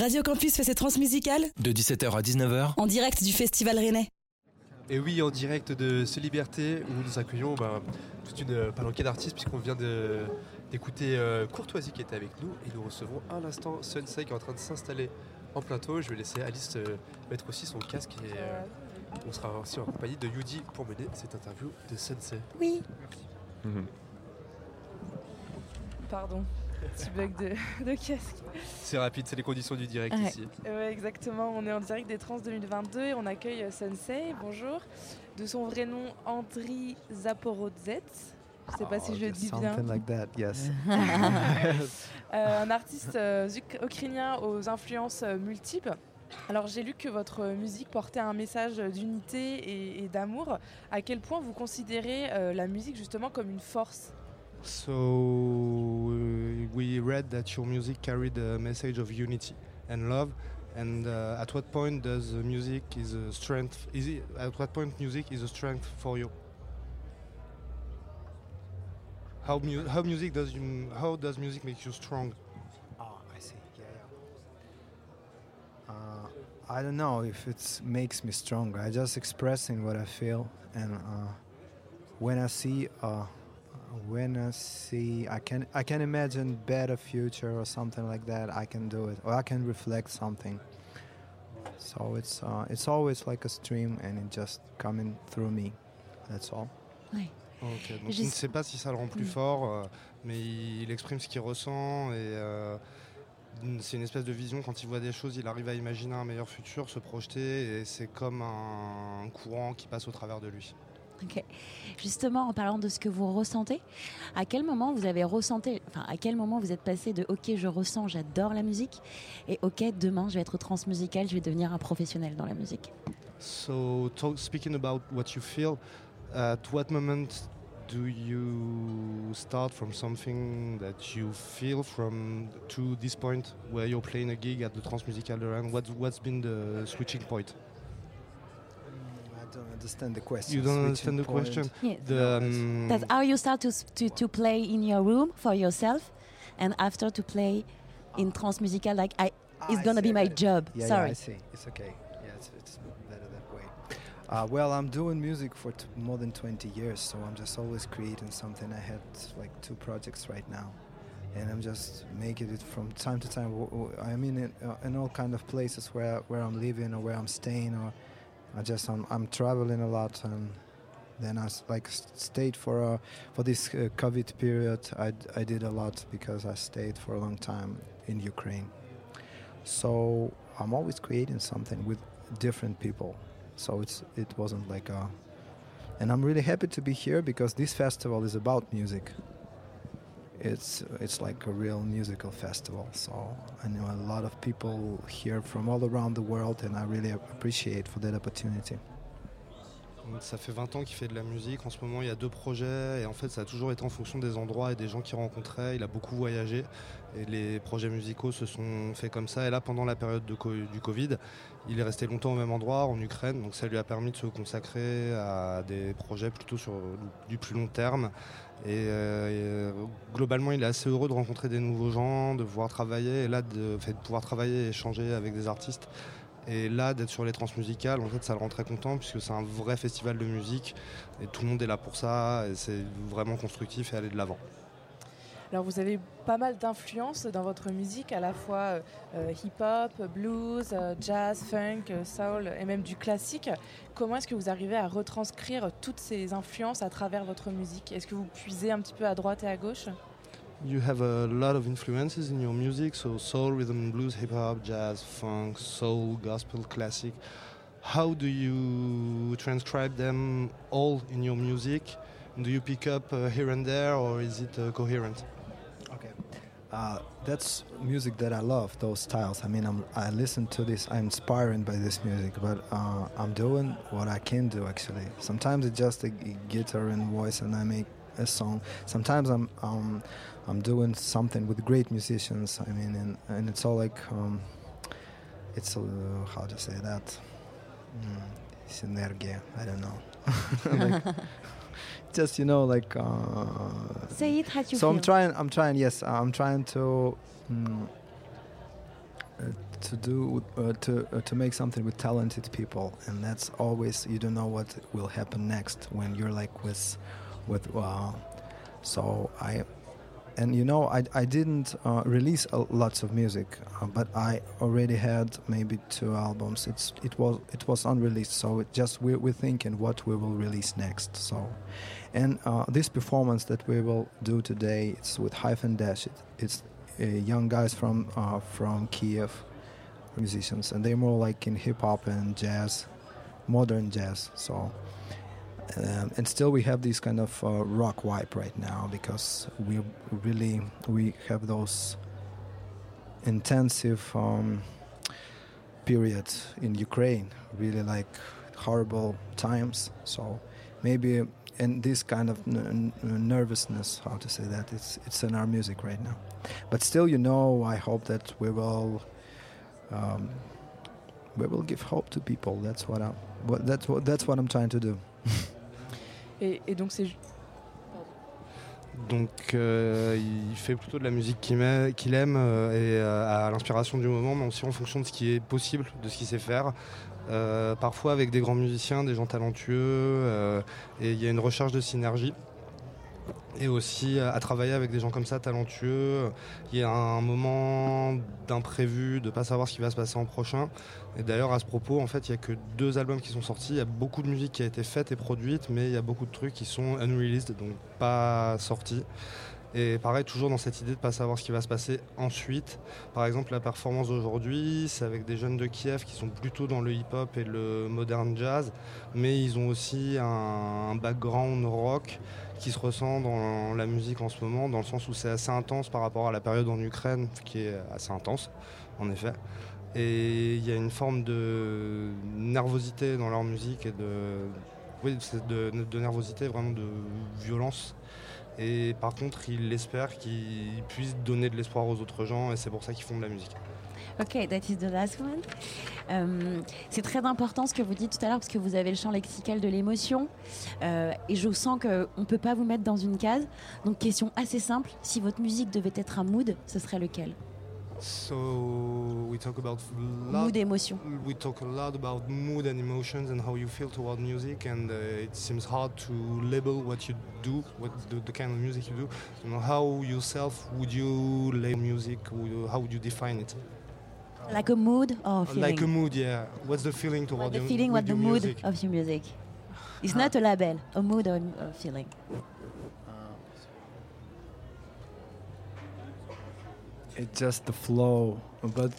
Radio Campus fait ses transmusicales De 17h à 19h, en direct du Festival Rennais. Et oui, en direct de Ce Liberté, où nous accueillons ben, toute une euh, palanquée d'artistes, puisqu'on vient d'écouter euh, Courtoisie qui était avec nous, et nous recevons à l'instant Sunsei qui est en train de s'installer en plateau. Je vais laisser Alice euh, mettre aussi son casque, et euh, on sera aussi en compagnie de Yudi pour mener cette interview de Sensei. Oui. Pardon, petit bug de, de casque. C'est rapide, c'est les conditions du direct Ouais. ici. Ouais, exactement, on est en direct des Trans 2022 et on accueille Sensei, bonjour, de son vrai nom Andri Zaporodzet. Je sais pas si je le dis bien. Something like that, yes. Euh, un artiste euh, uk- ukrainien aux influences euh, multiples. Alors j'ai lu que votre musique portait un message d'unité et, et d'amour. À quel point vous considérez euh, la musique justement comme une force? So uh, we read that your music carried a message of unity and love. And uh, at what point does music is a strength? Is it, at what point music is a strength for you? How, mu- how music does you, how does music make you strong? Oh, I see. Yeah, yeah. Uh, I don't know if it makes me stronger. I just expressing what I feel, and uh, when I see, uh, when I see, I can I can imagine better future or something like that. I can do it, or I can reflect something. So it's uh, it's always like a stream, and it just coming through me. That's all. Oui. Ok, donc Je ne sais- pas si ça le rend plus Mm. fort, euh, mais il, il exprime ce qu'il ressent et euh, c'est une espèce de vision. Quand il voit des choses, il arrive à imaginer un meilleur futur, se projeter et c'est comme un courant qui passe au travers de lui. Ok. Justement, en parlant de ce que vous ressentez, à quel moment vous avez ressenti, enfin, à quel moment vous êtes passé de OK, je ressens, j'adore la musique, et OK, demain, je vais être transmusicale, je vais devenir un professionnel dans la musique? So, talk, speaking about what you feel, at what moment do you start from something that you feel from to this point where you're playing a gig at the Transmusical Around? What, what's been the switching point? I don't understand the question. You don't understand the point. question? Yes. The, um, That's how you start to, s- to, to play in your room for yourself, and after to play in transmusical, like I, it's I gonna see, be my job. Yeah, Sorry. Yeah, I see. It's okay. Yeah, it's, it's better that way. Uh, well, I'm doing music for t- more than 20 years, so I'm just always creating something. I had like two projects right now, and I'm just making it from time to time. W- w- I'm in uh, in all kind of places where where I'm living or where I'm staying, or I just I'm, I'm traveling a lot and. Then I like stayed for uh, for this uh, COVID period. I, I did a lot because I stayed for a long time in Ukraine. So I'm always creating something with different people. So it's it wasn't like a and I'm really happy to be here because this festival is about music. It's it's like a real musical festival. So I know a lot of people here from all around the world and I really appreciate for that opportunity. Ça fait 20 ans qu'il fait de la musique. En ce moment, il y a deux projets. Et en fait, ça a toujours été en fonction des endroits et des gens qu'il rencontrait. Il a beaucoup voyagé. Et les projets musicaux se sont faits comme ça. Et là, pendant la période du Covid, il est resté longtemps au même endroit, en Ukraine. Donc ça lui a permis de se consacrer à des projets plutôt sur du plus long terme. Et, euh, euh, globalement, il est assez heureux de rencontrer des nouveaux gens, de pouvoir travailler. Et là, de, de pouvoir travailler et échanger avec des artistes. Et là, d'être sur les transmusicales, en fait, ça le rend très content puisque c'est un vrai festival de musique et tout le monde est là pour ça. Et c'est vraiment constructif et aller de l'avant. Alors vous avez pas mal d'influences dans votre musique, à la fois euh, hip-hop, blues, euh, jazz, funk, euh, soul et même du classique. Comment est-ce que vous arrivez à retranscrire toutes ces influences à travers votre musique? Est-ce que vous puisez un petit peu à droite et à gauche? You have a lot of influences in your music, so soul, rhythm, blues, hip hop, jazz, funk, soul, gospel, classic. How do you transcribe them all in your music? Do you pick up uh, here and there, or is it uh, coherent? Okay, uh, that's music that I love. Those styles. I mean, I'm, I listen to this. I'm inspired by this music, but uh, I'm doing what I can do. Actually, sometimes it's just a guitar and voice, and I make a song. Sometimes I'm um, I'm doing something with great musicians. I mean, and, and it's all like um, it's uh, how to say that. Mm, synergia. I don't know. Like, just you know, like. Uh, Say it how you so I'm trying. I'm trying. Yes, I'm trying to mm, uh, to do uh, to uh, to make something with talented people, and that's always you don't know what will happen next when you're like with with. Uh, so I. And you know, I, I didn't uh, release a, lots of music, uh, but I already had maybe two albums. It's it was it was unreleased, so it just we're, we're thinking what we will release next. So, and uh, this performance that we will do today, it's with Hyphen Dash. It, it's uh, young guys from uh, from Kiev, musicians, and they're more like in hip hop and jazz, modern jazz. So, um, and still we have this kind of uh, rock vibe right now because we really we have those intensive um, periods in Ukraine, really like horrible times. So maybe and this kind of nervousness, how to say that, it's it's in our music right now. But still, you know, I hope that we will. Um, we will give hope to people. That's what I'm. What, that's what that's what I'm trying to do. et, donc c'est Donc euh, il fait plutôt de la musique qu'il aime, euh, et euh, à l'inspiration du moment, mais aussi en fonction de ce qui est possible, de ce qu'il sait faire. Parfois avec des grands musiciens, des gens talentueux, et il y a une recherche de synergie. Et aussi à travailler avec des gens comme ça talentueux. Il y a un moment d'imprévu, de pas savoir ce qui va se passer en prochain. Et d'ailleurs à ce propos, en fait, il y a que deux albums qui sont sortis. Il y a beaucoup de musique qui a été faite et produite, mais il y a beaucoup de trucs qui sont unreleased, donc pas sortis. Et pareil, toujours dans cette idée de pas savoir ce qui va se passer ensuite. Par exemple, la performance d'aujourd'hui, c'est avec des jeunes de Kiev qui sont plutôt dans le hip-hop et le modern jazz, mais ils ont aussi un background rock qui se ressent dans la musique en ce moment, dans le sens où c'est assez intense par rapport à la période en Ukraine, qui est assez intense, en effet. Et il y a une forme de nervosité dans leur musique et de, oui, de, de nervosité, vraiment de violence et par contre, ils espèrent qu'ils puissent donner de l'espoir aux autres gens et c'est pour ça qu'ils font de la musique. Ok, that is the last one. Euh, c'est très important ce que vous dites tout à l'heure parce que vous avez le champ lexical de l'émotion euh, et je sens qu'on ne peut pas vous mettre dans une case. Donc question assez simple, si votre musique devait être un mood, ce serait lequel? So we talk about mood emotion. We talk a lot about mood and emotions and how you feel toward music, and uh, it seems hard to label what you do, what the, the kind of music you do. You know, how yourself would you label music? How would you define it? Like a mood or feeling? Like a mood, yeah. What's the feeling toward what the your, feeling? What the mood music? of your music? It's not a label, a mood or a feeling. it's just the flow but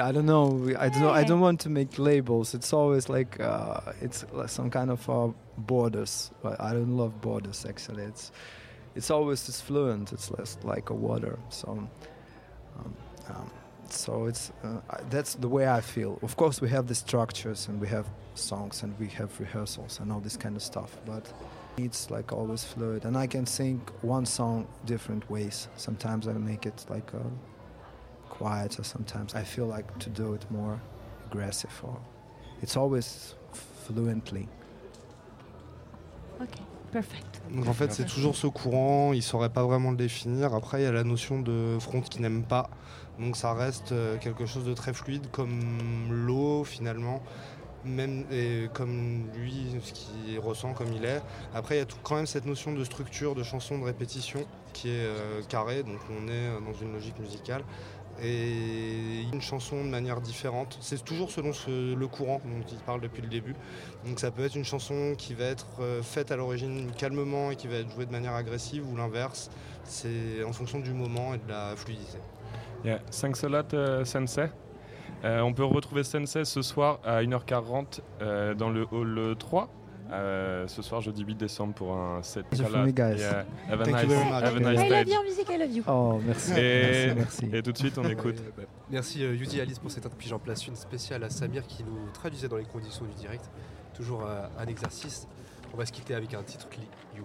i don't know i don't know i don't want to make labels it's always like uh, it's like some kind of uh, borders but i don't love borders actually it's it's always just fluent it's less like a water so um, um, so it's uh, that's the way i feel of course we have the structures and we have songs and we have rehearsals and all this kind of stuff but it's like always fluid and i can sing one song different ways sometimes i make it like uh, quiet or sometimes i feel like to do it more aggressive or it's always fluently Ok, perfect. Donc en fait, c'est toujours ce courant, il saurait pas vraiment le définir. Après, il y a la notion de front qui n'aime pas. Donc ça reste euh, quelque chose de très fluide, comme l'eau finalement. Même et comme lui, ce qu'il ressent comme il est. Après, il y a quand même cette notion de structure, de chanson, de répétition qui est euh, carrée. Donc on est euh, dans une logique musicale. Et une chanson de manière différente. C'est toujours selon le courant dont il parle depuis le début. Donc ça peut être une chanson qui va être faite à l'origine calmement et qui va être jouée de manière agressive ou l'inverse. C'est en fonction du moment et de la fluidité. Yeah. Thanks a lot, euh, Sensei. Euh, on peut retrouver Sensei ce soir à 1h40 euh, dans le hall 3. Euh, ce soir, jeudi 8 décembre, pour un set guys. Yeah. Have a Thank you nice, very much. have a nice I music, I love you. Oh, merci. Et, Merci, merci. et tout de suite, on écoute. Bah, merci Yuzi et Alice pour cette intro. Puis j'en place une spéciale à Samir qui nous traduisait dans les conditions du direct. Toujours un exercice. On va se quitter avec un titre qui You.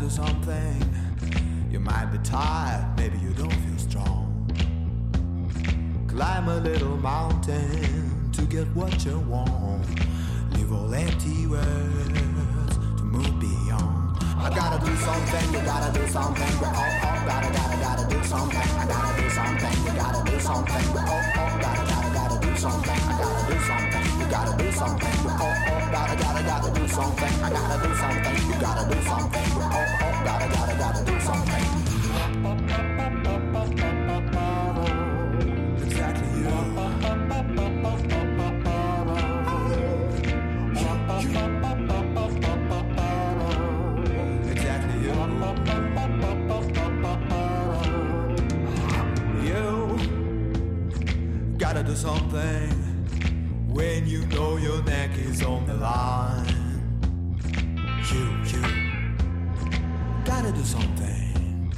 do something. You might be tired, maybe you don't feel strong. Climb a little mountain to get what you want. Leave all empty words to move beyond. I gotta do something, you gotta do something. We all, all gotta, gotta, gotta do something. I gotta do something, you gotta do something. We all, all gotta, gotta, something. I gotta do something, you gotta do something. We all, all gotta, gotta, gotta do something. I gotta do something, you gotta do something. All gotta, gotta, gotta do something. Something when you know your neck is on the line. You, you gotta do something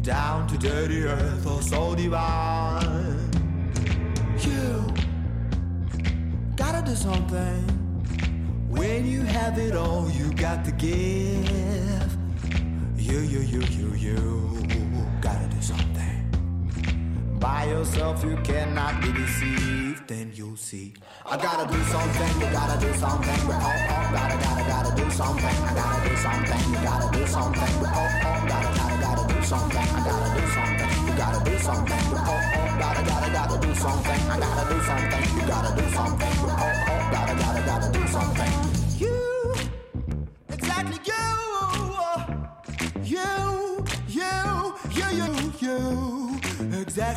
down to dirty earth or so divine. You gotta do something. When you have it all, you got to give. You, you, you, you, you. By yourself, you cannot be deceived. Then you'll see. I gotta do something, you gotta do something. We all, all gotta, gotta, gotta do something. I gotta do something, you gotta do something. We all, all gotta, gotta, gotta do something. I gotta do something, you gotta do something. We all, all gotta, gotta, gotta do something. I gotta do something, you gotta do something. We all, all gotta, gotta, gotta do something.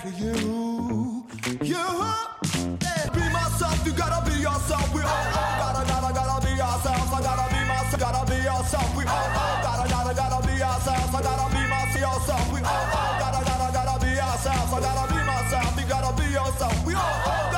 Exactly you, you. Be myself, you gotta be yourself. We all, all gotta, gotta, gotta be ourselves. I gotta be myself, gotta be yourself. We all, all gotta, gotta, gotta be ourselves. I gotta be myself. We all, all gotta, gotta, gotta be ourselves. I gotta be myself, you gotta be yourself. We all,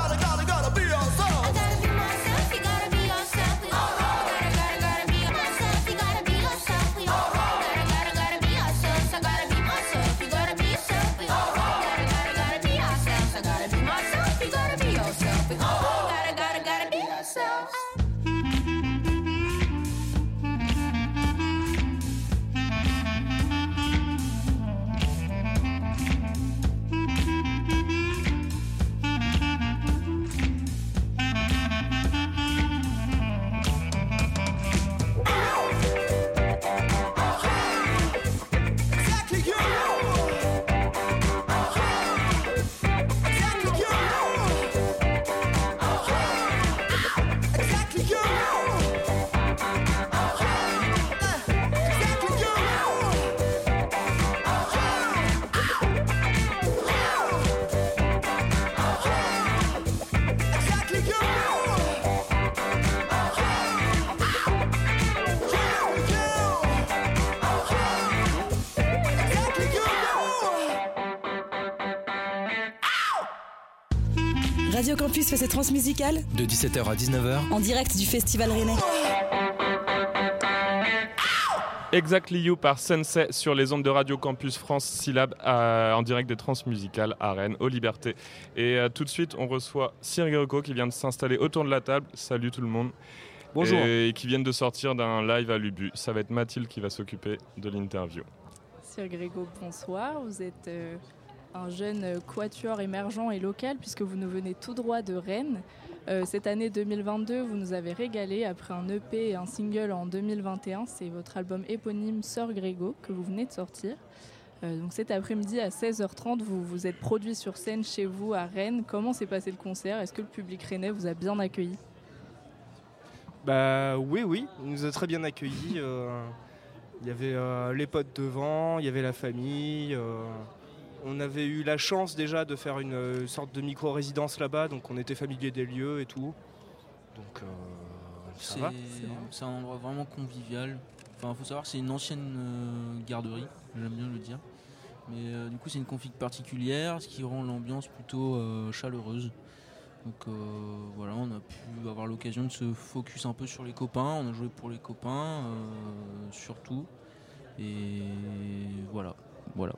Radio Campus fait ses transmusicales De 17h à 19h, en direct du Festival Rennais. Exactly You par Sensei sur les ondes de Radio Campus France Syllab euh, en direct des transmusicales à Rennes, aux Libertés. Et euh, tout de suite, on reçoit Cyril Greco qui vient de s'installer autour de la table. Salut tout le monde. Bonjour. Et, qui viennent de sortir d'un live à Lubu. Ça va être Mathilde qui va s'occuper de l'interview. Sir Grégo, bonsoir. Vous êtes euh, un jeune quatuor émergent et local puisque vous nous venez tout droit de Rennes. Euh, cette année 2022, vous nous avez régalé après un EP et un single en 2021. C'est votre album éponyme Sœur Grégo que vous venez de sortir. Euh, donc cet après-midi à 16h30, vous vous êtes produit sur scène chez vous à Rennes. Comment s'est passé le concert? Est-ce que le public rennais vous a bien accueilli? Bah oui, oui, il nous a très bien accueillis. euh, Il y avait les potes devant, il y avait la famille. On avait eu la chance déjà de faire une euh, sorte de micro-résidence là-bas, donc on était familier des lieux et tout. Donc euh, ça C'est va. c'est un endroit vraiment convivial. Enfin, faut savoir que c'est une ancienne euh, garderie, j'aime bien le dire. Mais euh, du coup, c'est une config particulière, ce qui rend l'ambiance plutôt chaleureuse. Donc voilà, on a pu avoir l'occasion de se focus un peu sur les copains. On a joué pour les copains, surtout. Et voilà, voilà.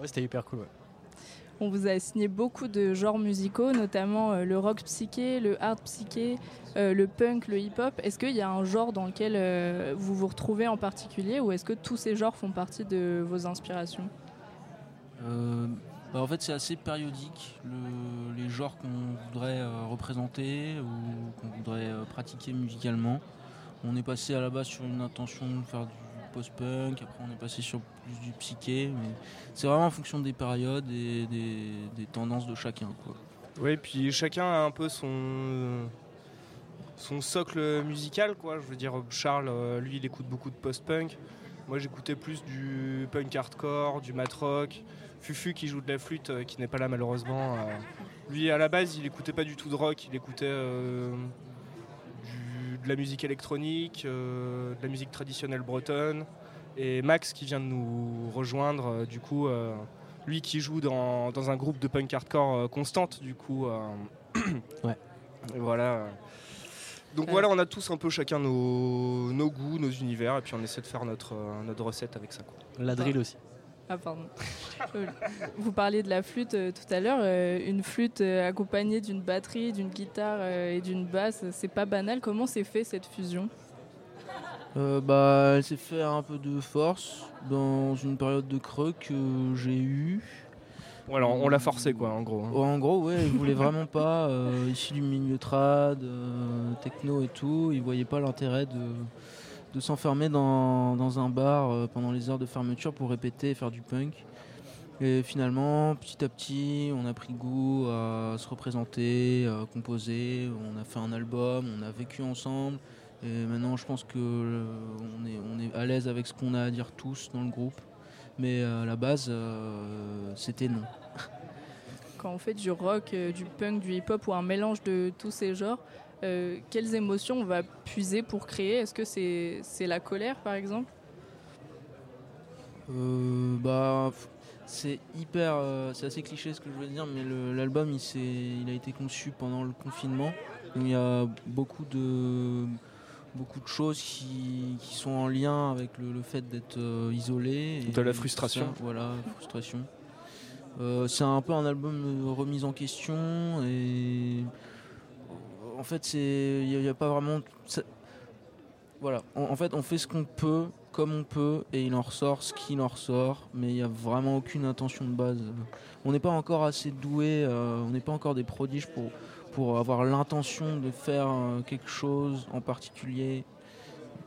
Ouais, c'était hyper cool. On vous a signé beaucoup de genres musicaux, notamment euh, le rock psyché, le hard psyché, euh, le punk, le hip-hop. Est-ce qu'il y a un genre dans lequel euh, vous vous retrouvez en particulier ou est-ce que tous ces genres font partie de vos inspirations? Euh, bah, en fait, c'est assez périodique, le- les genres qu'on voudrait euh, représenter ou qu'on voudrait euh, pratiquer musicalement. On est passé à la base sur une intention de faire du post-punk, après on est passé sur plus du psyché, c'est vraiment en fonction des périodes et des, tendances de chacun. Oui, puis chacun a un peu son, socle musical, quoi. Je veux dire, Charles, euh, lui, il écoute beaucoup de post-punk. Moi, j'écoutais plus du punk hardcore, du mat rock. Fufu qui joue de la flûte, euh, qui n'est pas là malheureusement. euh, lui, à la base, il écoutait pas du tout de rock, il écoutait de la musique électronique, euh, de la musique traditionnelle bretonne. Et Max qui vient de nous rejoindre, euh, du coup, euh, lui qui joue dans, dans un groupe de punk hardcore euh, constante, du coup. euh, Ouais. et voilà. Donc voilà, on a tous un peu chacun nos, nos goûts, nos univers, et puis on essaie de faire notre, euh, notre recette avec ça. Quoi. La drill aussi. Ah pardon. Vous parliez de la flûte euh, tout à l'heure. euh, une flûte euh, accompagnée d'une batterie, d'une guitare euh, et d'une basse, c'est pas banal. Comment s'est fait cette fusion? Euh, bah, elle s'est fait un peu de force dans une période de creux que j'ai eu. Voilà, on l'a forcé quoi, en gros. hein. En gros, ouais, il voulait vraiment pas, euh, issu du milieu trad, euh, techno et tout, il voyait pas l'intérêt de, de s'enfermer dans, dans un bar euh, pendant les heures de fermeture pour répéter et faire du punk. Et finalement, petit à petit, on a pris goût à se représenter, à composer, on a fait un album, on a vécu ensemble. Et maintenant, je pense que euh, est, on est à l'aise avec ce qu'on a à dire tous dans le groupe. Mais euh, à la base, c'était non. Quand on fait du rock, du punk, du hip-hop ou un mélange de tous ces genres, euh, quelles émotions on va puiser pour créer? Est-ce que c'est la colère par exemple? Euh, bah, c'est hyper, euh, c'est assez cliché ce que je veux dire, mais l'album il, a été conçu pendant le confinement. Donc il y a beaucoup de, beaucoup de choses qui, qui sont en lien avec le, le fait d'être euh, isolé. et De la frustration. ça, voilà, frustration. Euh, c'est un peu un album remise en question et en fait c'est, voilà, en, fait, on fait ce qu'on peut, comme on peut, et il en ressort ce qu'il en ressort, mais il n'y a vraiment aucune intention de base. On n'est pas encore assez doué, euh, on n'est pas encore des prodiges pour, pour avoir l'intention de faire euh, quelque chose en particulier,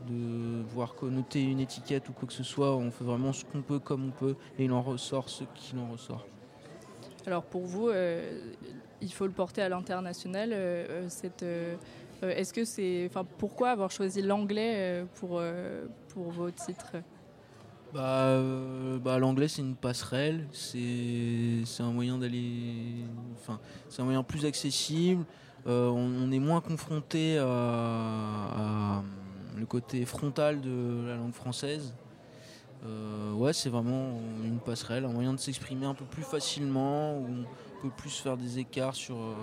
de voir connoter une étiquette ou quoi que ce soit. On fait vraiment ce qu'on peut, comme on peut, et il en ressort ce qu'il en ressort. Alors pour vous, euh, il faut le porter à l'international. euh, euh, est-ce que c'est, enfin, pourquoi avoir choisi l'anglais pour vos titres? Bah, bah, l'anglais c'est une passerelle, c'est un moyen d'aller, enfin c'est un plus accessible. On, est moins confronté à, le côté frontal de la langue française. Euh, ouais, c'est vraiment une passerelle, un moyen de s'exprimer un peu plus facilement, où on peut plus faire des écarts sur. euh,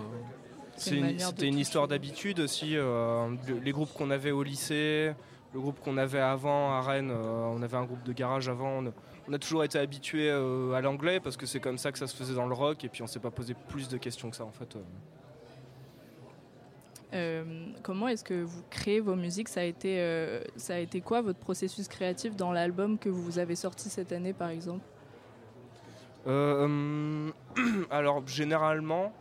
C'est une- C'était une histoire d'habitude aussi. euh, le- les groupes qu'on avait au lycée, le groupe qu'on avait avant à Rennes, euh, on avait un groupe de garage avant. On, on a toujours été habitué à l'anglais parce que c'est comme ça que ça se faisait dans le rock et puis on s'est pas posé plus de questions que ça en fait. Euh. Comment est-ce que vous créez vos musiques ça a, été, euh, ça a été quoi votre processus créatif dans l'album que vous avez sorti cette année par exemple Euh, hum, alors généralement,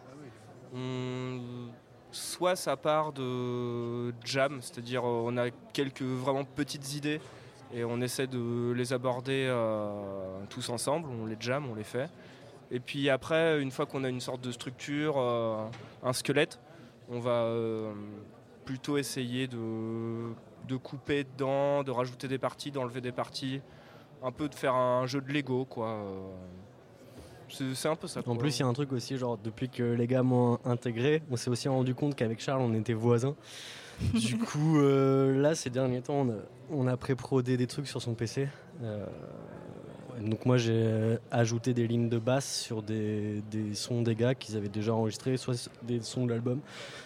soit ça part de jam, c'est-à-dire on a quelques vraiment petites idées et on essaie de les aborder tous ensemble, on les jam, on les fait. Et puis après, une fois qu'on a une sorte de structure, un squelette, on va euh, plutôt essayer de, de couper dedans, de rajouter des parties, d'enlever des parties, un peu de faire un jeu de Lego quoi. euh. C'est un peu ça. En plus, il y a un truc aussi, genre depuis que les gars m'ont intégré, on s'est aussi rendu compte qu'avec Charles, on était voisins. du coup, euh, là, ces derniers temps, on a, on a pré-prodé des trucs sur son PC. Euh, donc moi, j'ai ajouté des lignes de basse sur des, des sons des gars qu'ils avaient déjà enregistrés, soit des sons de l'album,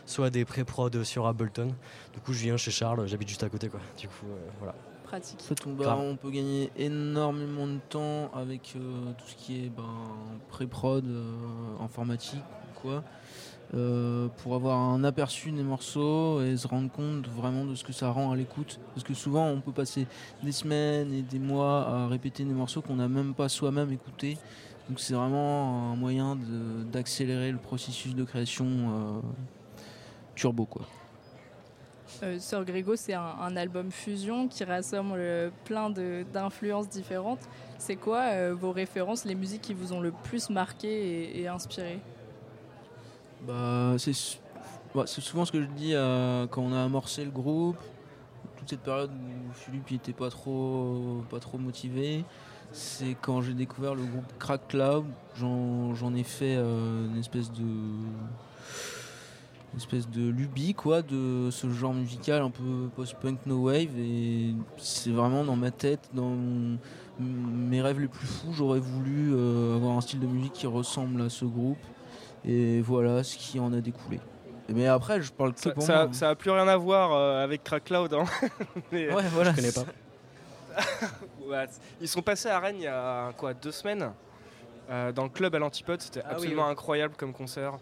soit des pré-prod sur Ableton. Du coup, je viens chez Charles, j'habite juste à côté, quoi. Du coup, euh, voilà. Pratique. En fait, on, bah, Grave. on peut gagner énormément de temps avec euh, tout ce qui est ben, pré-prod, euh, informatique, quoi, euh, pour avoir un aperçu des morceaux et se rendre compte vraiment de ce que ça rend à l'écoute. Parce que souvent, on peut passer des semaines et des mois à répéter des morceaux qu'on n'a même pas soi-même écoutés. Donc, c'est vraiment un moyen d'accélérer le processus de création euh, turbo, quoi. Euh, Sœur Grégo, c'est un, album fusion qui rassemble euh, plein d'influences différentes. C'est quoi vos références, les musiques qui vous ont le plus marqué et inspiré? Bah, bah, c'est souvent ce que je dis euh, quand on a amorcé le groupe, toute cette période où Philippe n'était pas trop, pas trop motivé. C'est quand j'ai découvert le groupe Crack Cloud, j'en ai fait euh, une espèce de une espèce de lubie quoi de ce genre musical un peu post-punk no wave et c'est vraiment dans ma tête dans mes rêves les plus fous j'aurais voulu euh, avoir un style de musique qui ressemble à ce groupe et voilà ce qui en a découlé mais après je parle que Ça, pour ça, moi hein. ça a plus rien à voir euh, avec Crack Cloud. hein. Mais- Ouais, voilà. Je connais pas. Ils sont passés à Rennes il y a quoi, deux semaines euh, dans le club à l'Antipode. C'était Ah oui, absolument ouais. incroyable comme concert.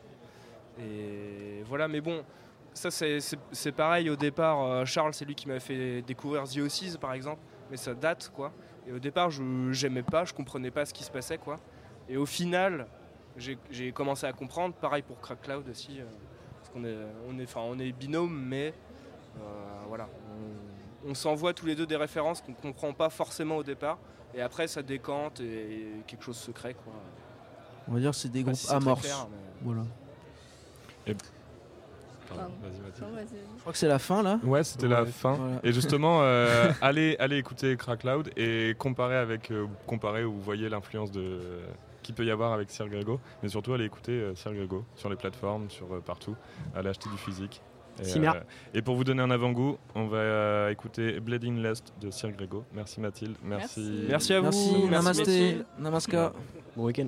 Et voilà, mais bon, ça c'est- pareil au départ. euh, Charles, c'est lui qui m'a fait découvrir The Oasis par exemple, mais ça date quoi. Et au départ, je j'aimais pas, je comprenais pas ce qui se passait quoi. Et au final, j'ai commencé à comprendre. Pareil pour Crack Cloud aussi, euh, parce qu'on est, on est, enfin, on est binôme, mais euh, voilà, on, on s'envoie tous les deux des références qu'on comprend pas forcément au départ, et après ça décante et, et quelque chose se crée quoi. On va dire que c'est des groupes si c'est très amorces. clair, mais- Voilà. Pardon. Non. Je crois que c'est la fin là. Ouais, c'était la fin. Voilà. Et justement, euh, allez, allez écouter Crack Loud et comparer avec, euh, comparer où vous voyez l'influence de qu'il peut y avoir avec Sir Grego, mais surtout allez écouter euh, Sir Grego sur les plateformes, sur euh, partout, allez acheter du physique. Et, euh, et pour vous donner un avant-goût, on va euh, écouter Bleeding Lust de Sir Grego. Merci Mathilde, merci. Merci à vous. Merci, Merci, namasté. Bon week-end.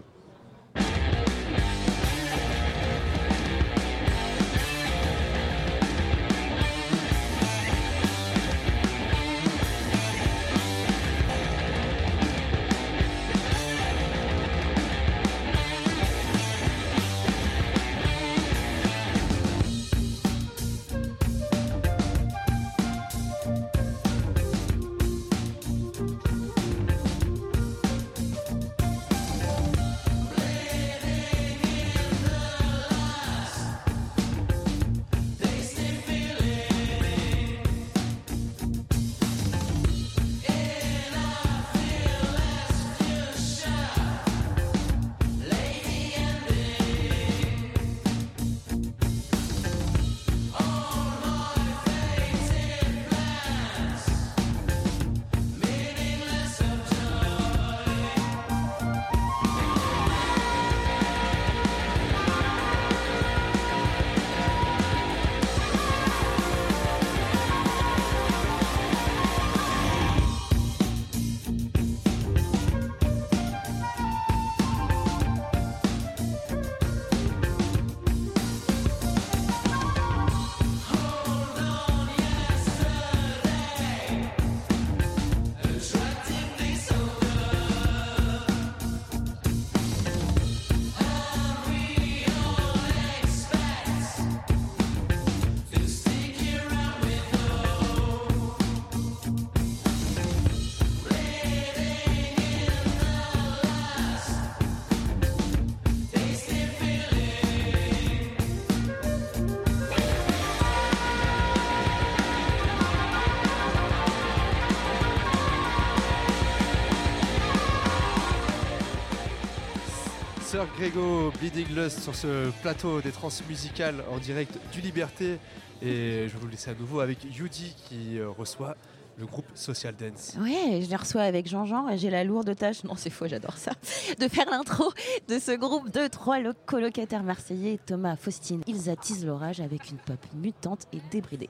Grégo Bleeding Lust sur ce plateau des trans musicales en direct du Liberté. Et je vais vous laisser à nouveau avec Yudi qui euh, reçoit le groupe Social Dance. Ouais, je les reçois avec Jean-Jean et j'ai la lourde tâche, non c'est faux, j'adore ça, de faire l'intro de ce groupe de trois lo- colocataires marseillais, Thomas, Faustine. Ils attisent l'orage avec une pop mutante et débridée.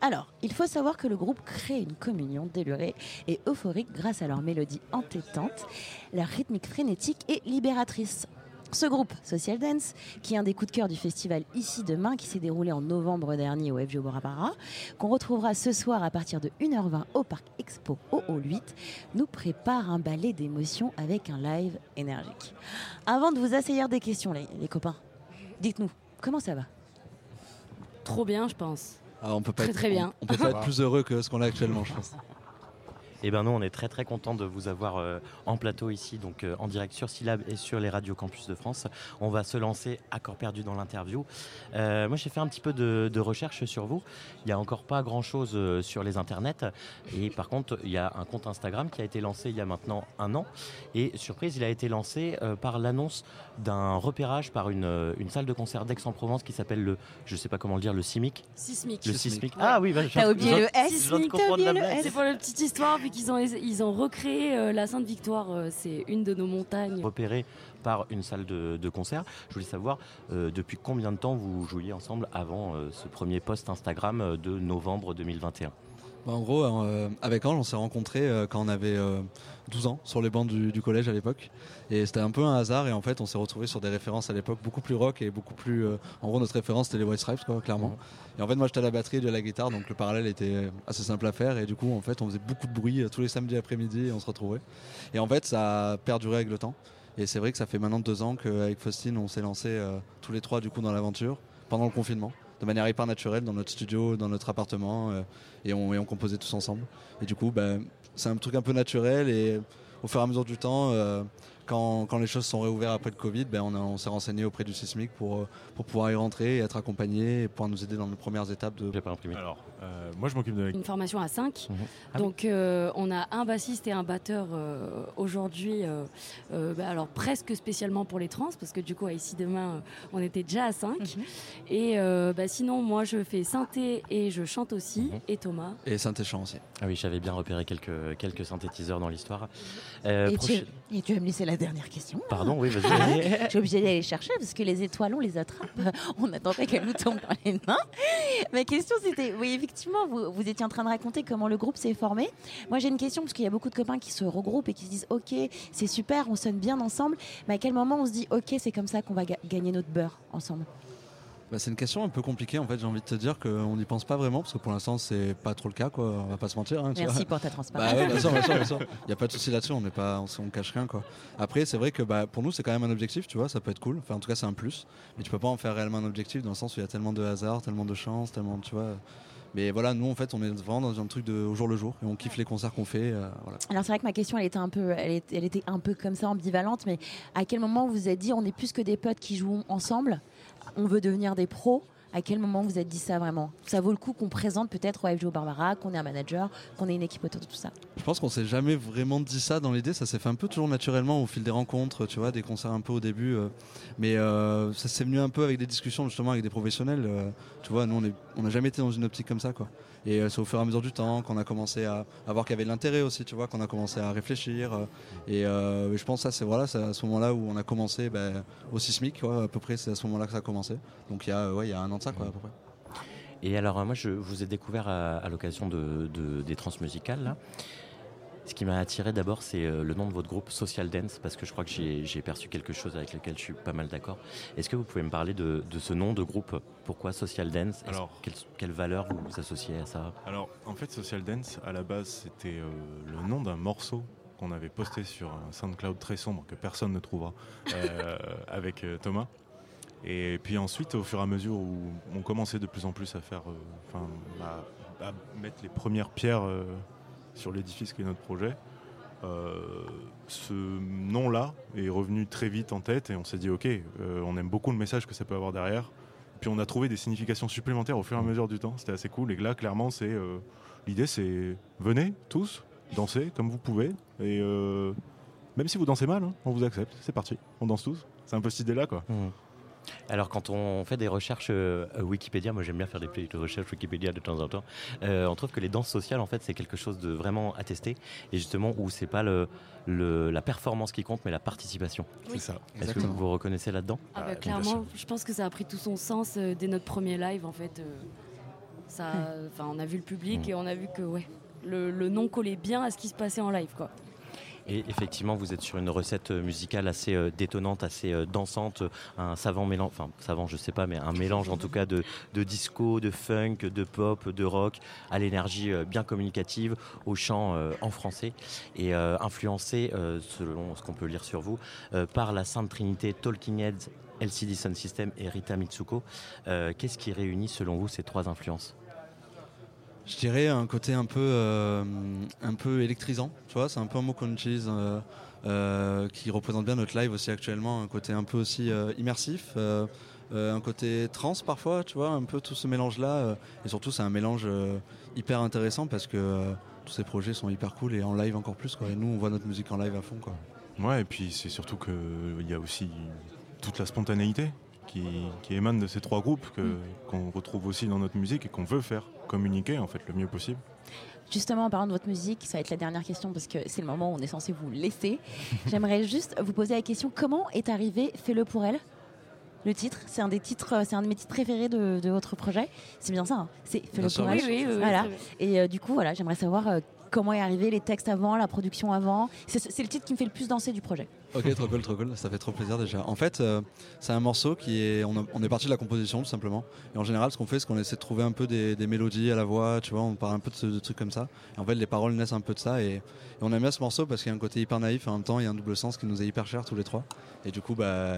Alors, il faut savoir que le groupe crée une communion délurée et euphorique grâce à leur mélodie entêtante, leur rythmique frénétique et libératrice. Ce groupe, Social Dance, qui est un des coups de cœur du festival Ici Demain, qui s'est déroulé en novembre dernier au FGO Bora qu'on retrouvera ce soir à partir de 1h20 au Parc Expo au Hall 8, nous prépare un ballet d'émotions avec un live énergique. Avant de vous assaillir des questions, les, les copains, dites-nous, comment ça va? Trop bien, je pense. Ah, on peut pas Très, être, très bien. On, on peut pas être plus heureux que ce qu'on a actuellement, je pense. Eh ben nous, on est très très content de vous avoir euh, en plateau ici, donc euh, en direct sur Syllab et sur les radios campus de France. On va se lancer à corps perdu dans l'interview. Euh, moi, j'ai fait un petit peu de, de recherche sur vous. Il n'y a encore pas grand chose euh, sur les internets. Et par contre, il y a un compte Instagram qui a été lancé il y a maintenant un an. Et surprise, il a été lancé euh, par l'annonce d'un repérage par une, une salle de concert d'Aix-en-Provence qui s'appelle le, je sais pas comment le dire, le CIMIC. Sismique. Le Sismic. Ah oui, bah, viens- oublié le S. C'est pour la petite histoire, ils ont recréé euh, la Sainte-Victoire. euh, c'est une de nos montagnes. repéré par une salle de, concert. Je voulais savoir euh, depuis combien de temps vous jouiez ensemble avant ce premier post Instagram de novembre 2021. Bah, en gros, euh, avec Ange, on s'est rencontrés euh, quand on avait 12 ans sur les bancs du, du collège à l'époque. Et c'était un peu un hasard. Et en fait, on s'est retrouvé sur des références à l'époque beaucoup plus rock et beaucoup plus. euh, en gros, notre référence c'était les White Stripes, quoi, clairement. Et en fait, moi j'étais à la batterie de la guitare, donc le parallèle était assez simple à faire. Et du coup, en fait, on faisait beaucoup de bruit euh, tous les samedis après-midi et on se retrouvait. Et en fait, ça a perduré avec le temps. Et c'est vrai que ça fait maintenant deux ans qu'avec Faustine, on s'est lancé euh, tous les trois du coup dans l'aventure pendant le confinement, de manière hyper naturelle dans notre studio, dans notre appartement, euh, et, on, et on composait tous ensemble. Et du coup, ben, c'est un truc un peu naturel et au fur et à mesure du temps, euh, quand, quand les choses sont réouvertes après le Covid, ben, on, s'est renseigné auprès du Sismic pour, euh, pour pouvoir y rentrer et être accompagné et pouvoir nous aider dans nos premières étapes de. J'ai pas imprimé. Alors, euh, moi je m'occupe de. Une formation à 5. Ah Donc euh, on a un bassiste et un batteur euh, aujourd'hui, euh, euh, bah, alors presque spécialement pour les trans, parce que du coup à ici demain on était déjà à 5. Et euh, bah, sinon moi je fais synthé et je chante aussi, et Thomas. Et synthé-chant aussi. Ah oui, j'avais bien repéré quelques, quelques synthétiseurs dans l'histoire. Euh, et, tu, et tu vas me laisser la dernière question. Pardon, oui, vas-y. Je suis obligée d'aller chercher parce que les étoiles, on les attrape. On attendait qu'elles nous tombent dans les mains. Ma question, c'était oui, effectivement, vous, vous étiez en train de raconter comment le groupe s'est formé. Moi, j'ai une question parce qu'il y a beaucoup de copains qui se regroupent et qui se disent Ok, c'est super, on sonne bien ensemble. Mais à quel moment on se dit Ok, c'est comme ça qu'on va ga- gagner notre beurre ensemble? Bah, c'est une question un peu compliquée en fait, j'ai envie de te dire qu'on n'y pense pas vraiment parce que pour l'instant c'est pas trop le cas quoi, on va pas se mentir. hein, tu Merci vois. pour ta transparence. Bah ouais, bien sûr, bien sûr, bien sûr. Il n'y a pas de souci là-dessus, on n'est pas, on, s- on cache rien quoi. Après c'est vrai que bah, pour nous c'est quand même un objectif, tu vois, ça peut être cool, enfin en tout cas c'est un plus, mais tu peux pas en faire réellement un objectif dans le sens où il y a tellement de hasard, tellement de chance, tellement tu vois. Mais voilà, nous en fait on est vraiment dans un truc de au jour le jour et on kiffe les concerts qu'on fait. euh, voilà. Alors c'est vrai que ma question elle était un peu, elle était, elle était un peu comme ça ambivalente, mais à quel moment vous vous êtes dit on est plus que des potes qui jouent ensemble, on veut devenir des pros À quel moment vous êtes dit ça vraiment? Ça vaut le coup qu'on présente peut-être au FGO Barbara, qu'on ait un manager, qu'on ait une équipe autour de tout ça? Je pense qu'on s'est jamais vraiment dit ça dans l'idée, ça s'est fait un peu toujours naturellement au fil des rencontres, tu vois, des concerts un peu au début. euh, mais euh, ça s'est venu un peu avec des discussions justement avec des professionnels. euh, tu vois, nous on est- on n'a jamais été dans une optique comme ça, quoi. Et euh, c'est au fur et à mesure du temps qu'on a commencé à, voir qu'il y avait de l'intérêt aussi, tu vois, qu'on a commencé à réfléchir. euh, et euh, je pense que c'est voilà, à ce moment-là où on a commencé ben, au sismique, quoi, à peu près, c'est à ce moment-là que ça a commencé. Donc il y a, ouais, il y a un an de ça, quoi, à peu près. Et alors, moi, je vous ai découvert à, l'occasion de, de- des transmusicales. Là. Ce qui m'a attiré d'abord, c'est euh, le nom de votre groupe Social Dance, parce que je crois que j'ai perçu quelque chose avec lequel je suis pas mal d'accord. Est-ce que vous pouvez me parler de, de ce nom de groupe? Pourquoi Social Dance? Alors- quelle, quelle valeur vous, vous associez à ça? Alors, en fait, Social Dance, à la base, c'était euh, le nom d'un morceau qu'on avait posté sur un SoundCloud très sombre que personne ne trouvera euh, avec euh, Thomas. Et puis ensuite, au fur et à mesure où on commençait de plus en plus à faire, enfin, à, à mettre les premières pierres sur l'édifice qui est notre projet, euh, ce nom-là est revenu très vite en tête et on s'est dit, ok, euh, on aime beaucoup le message que ça peut avoir derrière. Puis on a trouvé des significations supplémentaires au fur et à mesure du temps. C'était assez cool. Et là, clairement, c'est euh, l'idée, c'est venez tous danser comme vous pouvez. Et même si vous dansez mal, hein, on vous accepte. C'est parti. On danse tous. C'est un peu cette idée-là, quoi. Alors, quand on fait des recherches euh, Wikipédia, moi j'aime bien faire des petites recherches Wikipédia de temps en temps, euh, on trouve que les danses sociales, en fait, c'est quelque chose de vraiment attesté, et justement où c'est pas le, le- la performance qui compte, mais la participation. Oui. C'est ça. Est-ce que vous vous reconnaissez là-dedans Ah bah, clairement, je pense que ça a pris tout son sens euh, dès notre premier live en fait. euh, ça, enfin, on a vu le public Mm. et on a vu que ouais, le, le nom collait bien à ce qui se passait en live quoi. Et effectivement, vous êtes sur une recette euh, musicale assez euh, détonnante, assez euh, dansante, un savant mélange, enfin savant, je sais pas, mais un mélange en tout cas de, disco, de funk, de pop, de rock, à l'énergie bien communicative, au chant en français et influencé, selon ce qu'on peut lire sur vous, par la Sainte Trinité Talking Heads, LCD Sound System et Rita Mitsuko. Qu'est-ce qui réunit selon vous ces trois influences? Je dirais un côté un peu, euh, un peu électrisant, tu vois, c'est un peu un mot qu'on utilise euh, euh, qui représente bien notre live aussi actuellement, un côté un peu aussi immersif, un côté trans parfois, tu vois, un peu tout ce mélange-là, euh, et surtout c'est un mélange hyper intéressant parce que tous ces projets sont hyper cool et en live encore plus, quoi, et nous on voit notre musique en live à fond, quoi. Ouais, et puis c'est surtout qu'il y a aussi toute la spontanéité qui, qui émane de ces trois groupes que- qu'on retrouve aussi dans notre musique et qu'on veut faire communiquer en fait le mieux possible. Justement, en parlant de votre musique, ça va être la dernière question parce que c'est le moment où on est censé vous laisser. J'aimerais juste vous poser la question comment est arrivé Fais-le pour elle le titre, c'est un des titres, euh, c'est un de mes titres préférés de, de votre projet. C'est bien ça, hein c'est Fais-le pour elle. oui, oui, oui, voilà. Et euh, du coup, voilà, j'aimerais savoir euh, comment est arrivé, les textes avant, la production avant. C'est le titre qui me fait le plus danser du projet. Ok, trop cool, trop cool. Ça fait trop plaisir déjà. En fait, euh, c'est un morceau qui est. On, a- on est parti de la composition tout simplement. Et en général, ce qu'on fait, c'est qu'on essaie de trouver un peu des, des mélodies à la voix. Tu vois, on parle un peu de, ce- de trucs comme ça. Et en fait, les paroles naissent un peu de ça. Et, et on aime bien ce morceau parce qu'il y a un côté hyper naïf. Et en même temps, il y a un double sens qui nous est hyper cher tous les trois. Et du coup, bah,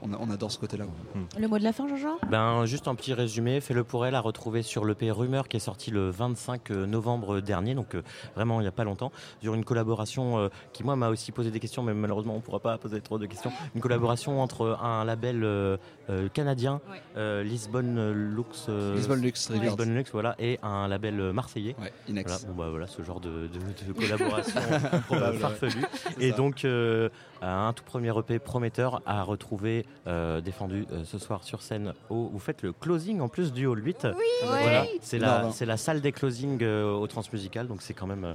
on, a- on adore ce côté-là. quoi. Le mot de la fin, Jean-Jean? Ben, juste un petit résumé, Fais-le pour elle à retrouver sur l'EP Rumeur qui est sorti le 25 novembre dernier, donc euh, vraiment il n'y a pas longtemps, sur une collaboration euh, qui moi m'a aussi posé des questions, mais malheureusement on ne pourra pas poser trop de questions. Une collaboration entre un label euh, euh, canadien, euh, Lisbonne Lux, euh, Lisbonne Lux. Lisbonne Lux, voilà, et un label euh, marseillais. Inex. Voilà, bon, bah, voilà, ce genre de, de- de collaboration farfelue. ouais. Et ça. donc euh, un tout premier EP prometteur à retrouver euh, défendu euh, ce soir sur scène. Au, vous faites le closing en plus du Hall 8. Voilà, Oui. c'est la, non. c'est la salle des closings euh, au Transmusical, donc c'est quand même euh,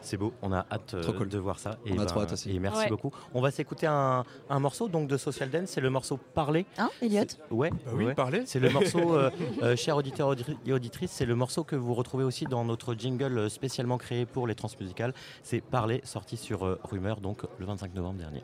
c'est beau. On a hâte euh, Trop cool. de voir ça. On a trop hâte aussi. Et merci Ouais. beaucoup. On va s'écouter un, un morceau donc de Social Dance, c'est le morceau Parler. Hein, Elliot Ouais, Bah oui, ouais. Parler. C'est le morceau, euh, euh, chers auditeurs auditri- et auditrices, c'est le morceau que vous retrouvez aussi dans notre jingle euh, spécialement créé pour les transmusicales. C'est Parler, sorti sur euh, Rumeur, donc le 25 novembre dernier.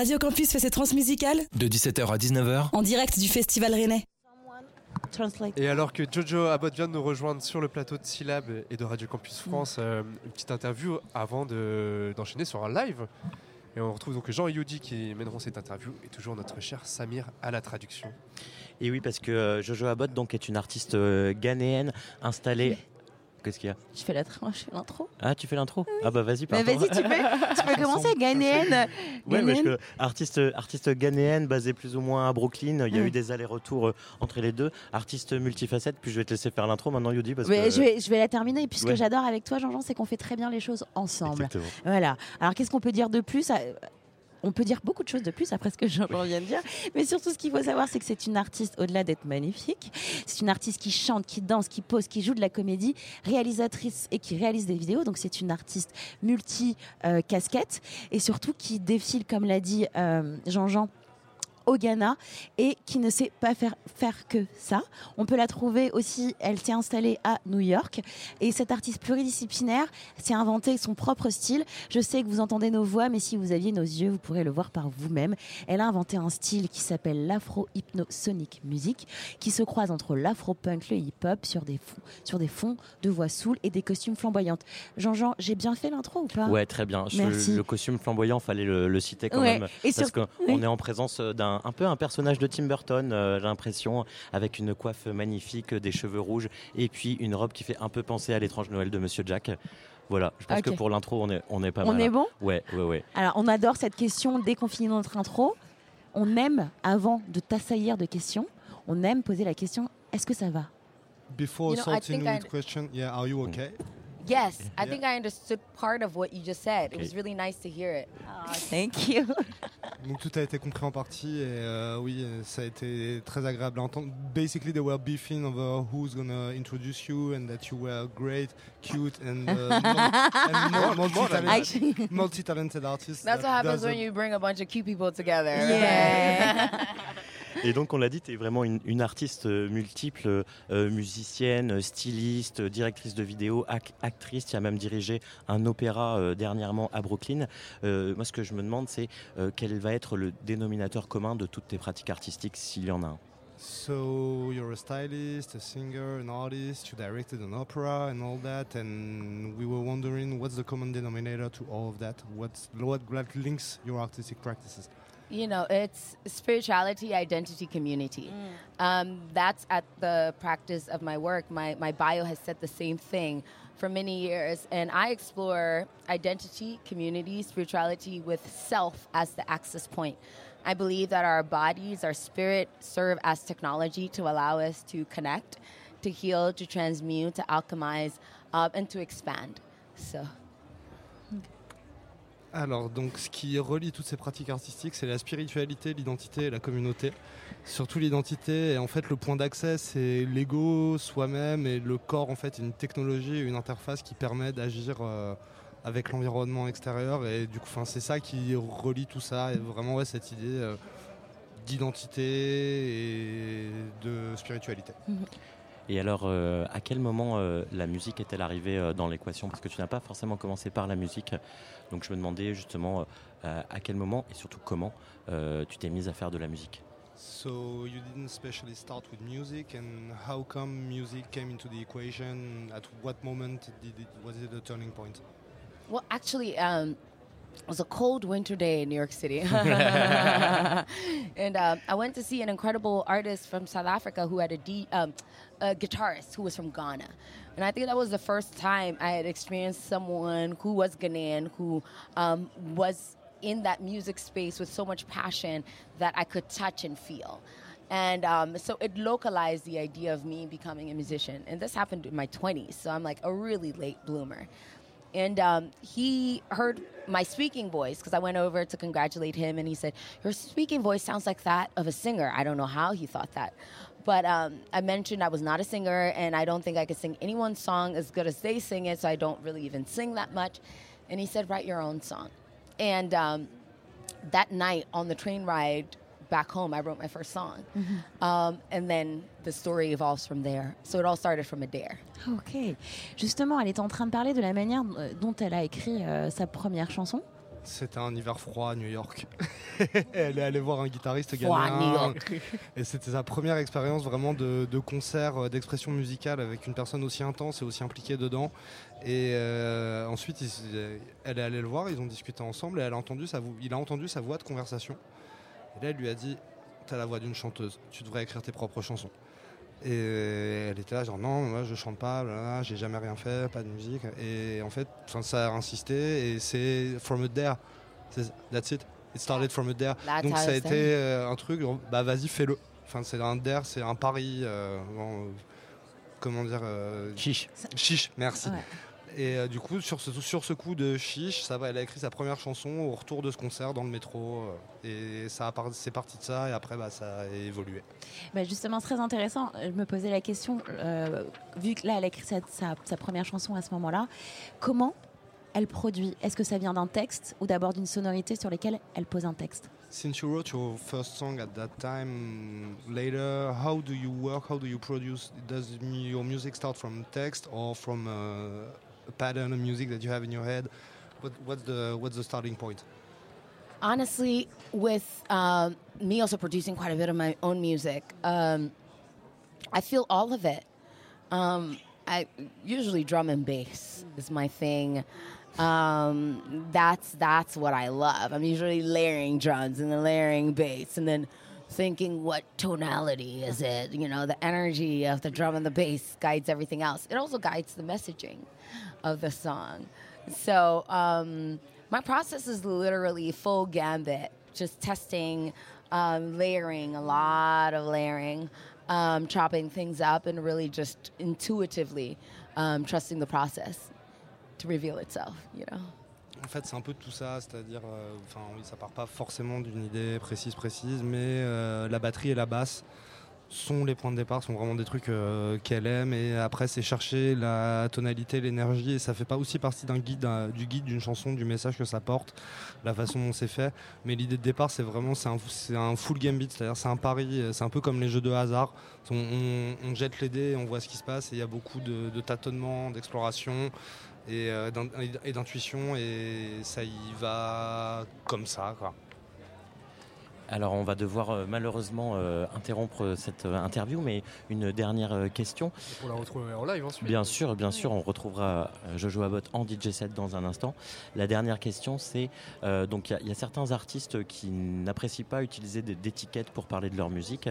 Radio Campus fait ses transmusicales De 17h à 19h, en direct du Festival Rennais. Et alors que Jojo Abbott vient de nous rejoindre sur le plateau de Syllab et de Radio Campus France, euh, une petite interview avant de- d'enchaîner sur un live. Et on retrouve donc Jean et Yudi qui mèneront cette interview et toujours notre cher Samir à la traduction. Et oui, parce que euh, Jojo Abbott donc, est une artiste euh, ghanéenne installée. Qu'est-ce qu'il y a Je fais l'intro. Ah, tu fais l'intro Ah, bah vas-y, Mais pardon. vas-y, tu peux, tu peux commencer, ghanéenne. Ouais, parce que artiste, artiste ghanéenne basée plus ou moins à Brooklyn. Il y a Ouais. eu des allers-retours euh, entre les deux. Artiste multifacette. Puis je vais te laisser faire l'intro maintenant, Yudi. Parce Mais que... je, vais, je vais la terminer. Et puis ce que Ouais. j'adore avec toi, Jean-Jean, c'est qu'on fait très bien les choses ensemble. Exactement. Voilà. Alors qu'est-ce qu'on peut dire de plus on peut dire beaucoup de choses de plus après ce que Jean-Jean vient de dire. Mais surtout, ce qu'il faut savoir, c'est que c'est une artiste, au-delà d'être magnifique, c'est une artiste qui chante, qui danse, qui pose, qui joue de la comédie, réalisatrice et qui réalise des vidéos. Donc, c'est une artiste multi-casquette et surtout qui défile, comme l'a dit euh, Jean-Jean, au Ghana et qui ne sait pas faire, faire que ça. On peut la trouver aussi, elle s'est installée à New York et cette artiste pluridisciplinaire s'est inventé son propre style. Je sais que vous entendez nos voix, mais si vous aviez nos yeux, vous pourrez le voir par vous-même. Elle a inventé un style qui s'appelle l'afro-hypnosonic music, qui se croise entre l'afro-punk, le hip-hop sur des, fonds, sur des fonds de voix saoul et des costumes flamboyantes. Jean-Jean, j'ai bien fait l'intro ou pas? Ouais, très bien. Je- Merci. le costume flamboyant, fallait le, le citer quand Ouais, même. et parce sur- qu'on oui. est en présence d'un un peu un personnage de Tim Burton, euh, j'ai l'impression, avec une coiffe magnifique, des cheveux rouges, et puis une robe qui fait un peu penser à l'étrange Noël de Monsieur Jack. Voilà, je pense que pour l'intro, on est, on est pas On mal. est hein. bon? Ouais, ouais, ouais. Alors, on adore cette question dès qu'on finit notre intro. On aime, avant de t'assaillir de questions, on aime poser la question est-ce que ça va? Before You know, I starting with I- question, yeah, are you okay? Yes, I Yeah. think I understood part of what you just said. It was really nice to hear it. thank you. Donc tout a été compris en partie et euh, oui, ça a été très agréable à entendre. Basically, they were beefing over who's gonna introduce you and that you were great, cute and, uh, and multi-talented, multi-talented artist. That's what happens when you bring a bunch of cute people together. Yeah. Et donc, on l'a dit, tu es vraiment une, une artiste euh, multiple, euh, musicienne, styliste, directrice de vidéo, ac- actrice. Tu as même dirigé un opéra euh, dernièrement à Brooklyn. Euh, moi, ce que je me demande, c'est euh, quel va être le dénominateur commun de toutes tes pratiques artistiques, s'il y en a un? So you're a stylist, a singer, an artist. You directed an opera and all that, and we were wondering what's the common denominator to all of that? What, what links your artistic practices? You know, it's spirituality, identity, community. Um, that's at the practice of my work. My, my bio has said the same thing for many years. And I explore identity, community, spirituality with self as the access point. I believe that our bodies, our spirit serve as technology to allow us to connect, to heal, to transmute, to alchemize, uh, and to expand. So. Alors, donc, ce qui relie toutes ces pratiques artistiques, c'est la spiritualité, l'identité et la communauté. Surtout l'identité, et en fait, le point d'accès, c'est l'ego, soi-même, et le corps, en fait, une technologie, une interface qui permet d'agir euh, avec l'environnement extérieur. Et du coup, c'est ça qui relie tout ça, et vraiment, cette idée euh, d'identité et de spiritualité. Et alors, euh, à quel moment euh, la musique est-elle arrivée euh, dans l'équation? Parce que tu n'as pas forcément commencé par la musique. Donc je me demandais justement euh, à quel moment et surtout comment euh, tu t'es mise à faire de la musique? So you didn't specially start with music, and how come music came into the equation? At what moment did it, was it a turning point? Well, actually, um, it was a cold winter day in New York City. and um, I went to see an incredible artist from South Africa who had a, D, um, a guitarist who was from Ghana. And I think that was the first time I had experienced someone who was Ghanaian, who um, was in that music space with so much passion that I could touch and feel. And um, so it localized the idea of me becoming a musician. And this happened in my 20s, so I'm like a really late bloomer. And um, he heard my speaking voice because I went over to congratulate him, and he said, Your speaking voice sounds like that of a singer. I don't know how he thought that. But um, I mentioned I was not a singer, and I don't think I could sing anyone's song as good as they sing it, so I don't really even sing that much. And he said, Write your own song. And um, that night on the train ride back home, I wrote my first song. Um, and then the story evolves from there. So it all started from a dare. Ok. Justement, elle était en train de parler de la manière euh, dont elle a écrit euh, sa première chanson. C'était un hiver froid à New York. elle est allée voir un guitariste ghanéen. New York. Et c'était sa première expérience vraiment de, de concert, euh, d'expression musicale avec une personne aussi intense et aussi impliquée dedans. Et euh, ensuite, il- elle est allée le voir, ils ont discuté ensemble et elle a entendu sa il a entendu sa voix de conversation. Et là, elle lui a dit T'as la voix d'une chanteuse, tu devrais écrire tes propres chansons. Et elle était là, genre non, moi je chante pas, j'ai jamais rien fait, pas de musique. Et en fait, ça a insisté et c'est from it there. That's it. It started from it there. That's Donc ça a été euh, un truc, bah vas-y, fais-le. Enfin, c'est un dare, c'est un pari. euh, bon, euh, comment dire Chiche. Chiche, merci. Ouais. Et euh, du coup, sur ce, sur ce coup de chiche, ça va, elle a écrit sa première chanson au retour de ce concert dans le métro. euh, et ça c'est parti de ça, et après, bah, ça a évolué. Bah, justement, c'est très intéressant. Je me posais la question, euh, vu que là, elle a écrit sa, sa- sa première chanson à ce moment-là, comment elle produit? Est-ce que ça vient d'un texte ou d'abord d'une sonorité sur lesquelles elle pose un texte? Since you wrote your first song at that time, later, how do you work? How do you produce? Does your music start from text or from uh, pattern of music that you have in your head? What, what's the what's the starting point? honestly, with um, me also producing quite a bit of my own music, um, I feel all of it. Um, I usually drum and bass is my thing. Um, that's that's what I love. I'm usually layering drums and then layering bass and then thinking what tonality is it. You know, the energy of the drum and the bass guides everything else. It also guides the messaging of the song. So um, my process is literally full gambit, just testing, um, layering, a lot of layering, um, chopping things up, and really just intuitively um, trusting the process to reveal itself. You know. En fait, c'est un peu tout ça, c'est-à-dire, euh, enfin, oui, ça part pas forcément d'une idée précise, précise, mais euh, la batterie et la basse sont les points de départ, sont vraiment des trucs euh, qu'elle aime, et après, c'est chercher la tonalité, l'énergie, et ça fait pas aussi partie d'un guide, du guide d'une chanson, du message que ça porte, la façon dont c'est fait, mais l'idée de départ, c'est vraiment, c'est un, un full gambit, c'est-à-dire, c'est un pari, c'est un peu comme les jeux de hasard, on jette les dés, on voit ce qui se passe, et il y a beaucoup de, de tâtonnements, d'exploration, et euh, et d'intuition et ça y va comme ça quoi. Alors on va devoir euh, malheureusement euh, interrompre cette euh, interview, mais une dernière euh, question. Pour la retrouver en live ensuite. Bien sûr, bien sûr, on retrouvera Jojo Abbott en DJ set dans un instant. La dernière question, c'est euh, donc il y a- il y, a certains artistes qui n'apprécient pas utiliser d'étiquettes pour parler de leur musique.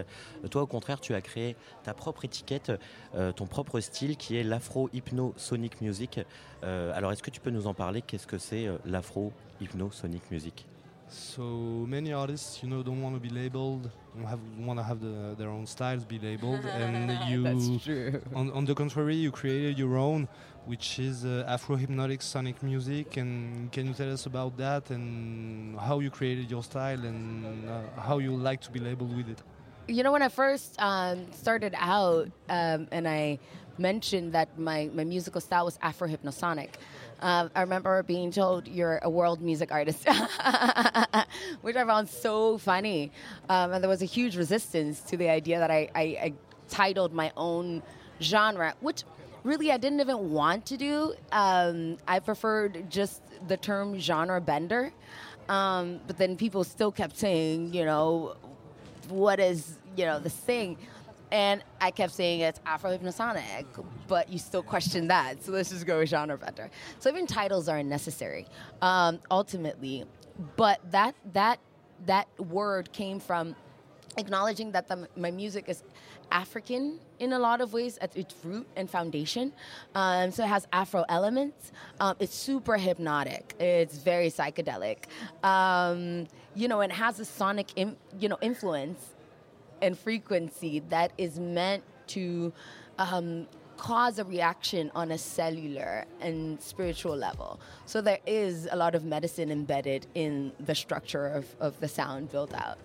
Toi, au contraire, tu as créé ta propre étiquette, euh, ton propre style, qui est l'afro hypno sonic music. Euh, alors, est-ce que tu peux nous en parler? Qu'est-ce que c'est euh, l'afro hypno sonic music? So many artists, you know, don't want to be labeled, don't have, want to have the, their own styles be labeled, and you, That's true. On, on the contrary, you created your own, which is uh, Afro hypnotic sonic music. And can you tell us about that and how you created your style and uh, how you like to be labeled with it? You know, when I first um, started out um, and I mentioned that my, my musical style was Afro hypnosonic, um, I remember being told you're a world music artist, which I found so funny. Um, and there was a huge resistance to the idea that I, I, I titled my own genre, which really I didn't even want to do. Um, I preferred just the term genre bender. Um, but then people still kept saying, you know, what is you know this thing and i kept saying it's afro hypnosonic but you still question that so let's just go with genre bender so even titles are unnecessary um, ultimately but that that that word came from acknowledging that the, my music is African in a lot of ways at its root and foundation. Um, so it has Afro elements. Um, it's super hypnotic. It's very psychedelic. Um, you know, and has a sonic, you know, influence and frequency that is meant to um, cause a reaction on a cellular and spiritual level. So there is a lot of medicine embedded in the structure of, of the sound built out.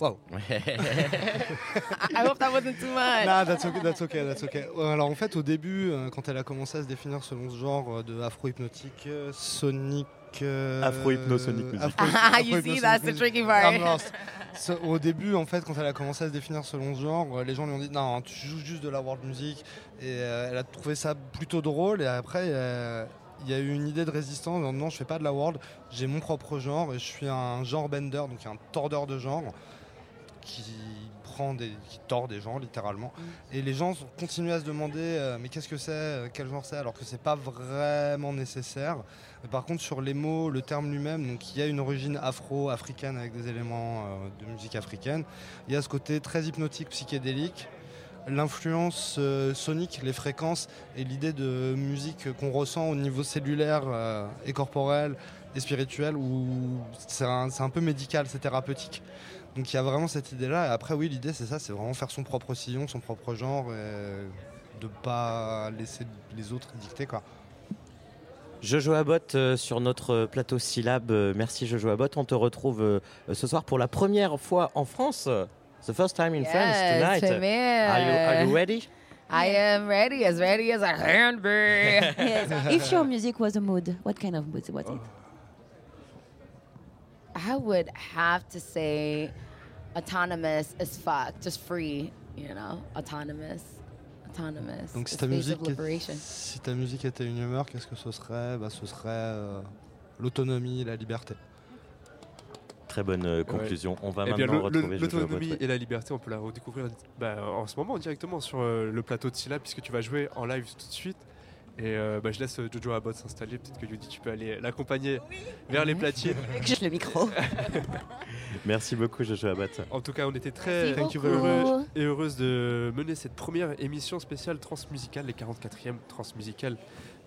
Wow. I hope that wasn't too much. Nah, that's okay, that's okay, that's okay. Alors en fait, au début, euh, quand elle a commencé à se définir selon ce genre euh, de afro-hypnotique, euh, sonic. Euh, Afro-hypno-sonic music. afro- Ah, you see, that's the tricky part. So, au début, en fait, quand elle a commencé à se définir selon ce genre, euh, les gens lui ont dit non, tu joues juste de la world music. Et euh, elle a trouvé ça plutôt drôle. Et après, euh, il y a eu une idée de résistance. Non, non, je fais pas de la world, j'ai mon propre genre et je suis un genre bender, donc un tordeur de genre qui prend des, qui tord des gens littéralement. Et les gens continuent à se demander euh, mais qu'est-ce que c'est, euh, quel genre c'est, alors que c'est pas vraiment nécessaire. Mais par contre sur les mots, le terme lui-même, donc il y a une origine afro-africaine avec des éléments euh, de musique africaine. Il y a ce côté très hypnotique, psychédélique l'influence euh, sonique, les fréquences et l'idée de musique qu'on ressent au niveau cellulaire euh, et corporel et spirituel où c'est un, c'est un peu médical, c'est thérapeutique. Donc il y a vraiment cette idée-là. Et après, oui, l'idée c'est ça, c'est vraiment faire son propre sillon, son propre genre et de pas laisser les autres dicter quoi. Jojo Abbott euh, sur notre plateau Syllab. Euh, merci Jojo Abbott. On te retrouve euh, ce soir pour la première fois en France. The first time in France Yes, tonight. come here. Are you, are you ready? I am ready, as ready as I can be. Yes. If your music was a mood, what kind of mood was it? I would have to say autonomous as fuck, just free, you know, autonomous, autonomous. Donc si ta, musique, of liberation. si ta musique était une humeur, qu'est-ce que ce serait? Bah, Ce serait euh, l'autonomie et la liberté. Très bonne euh, conclusion. On va Eh bien, maintenant le- le- retrouver L'autonomie et la liberté, on peut la redécouvrir bah, en ce moment directement sur euh, le plateau de Silla, puisque tu vas jouer en live tout de suite. Et euh, bah, je laisse euh, Jojo Abbott s'installer. Peut-être que Judy, tu peux aller l'accompagner vers les platines. Juste le micro. Merci beaucoup Jojo Abbott. En tout cas, on était très heureux et heureuse de mener cette première émission spéciale transmusicale, les 44e transmusicales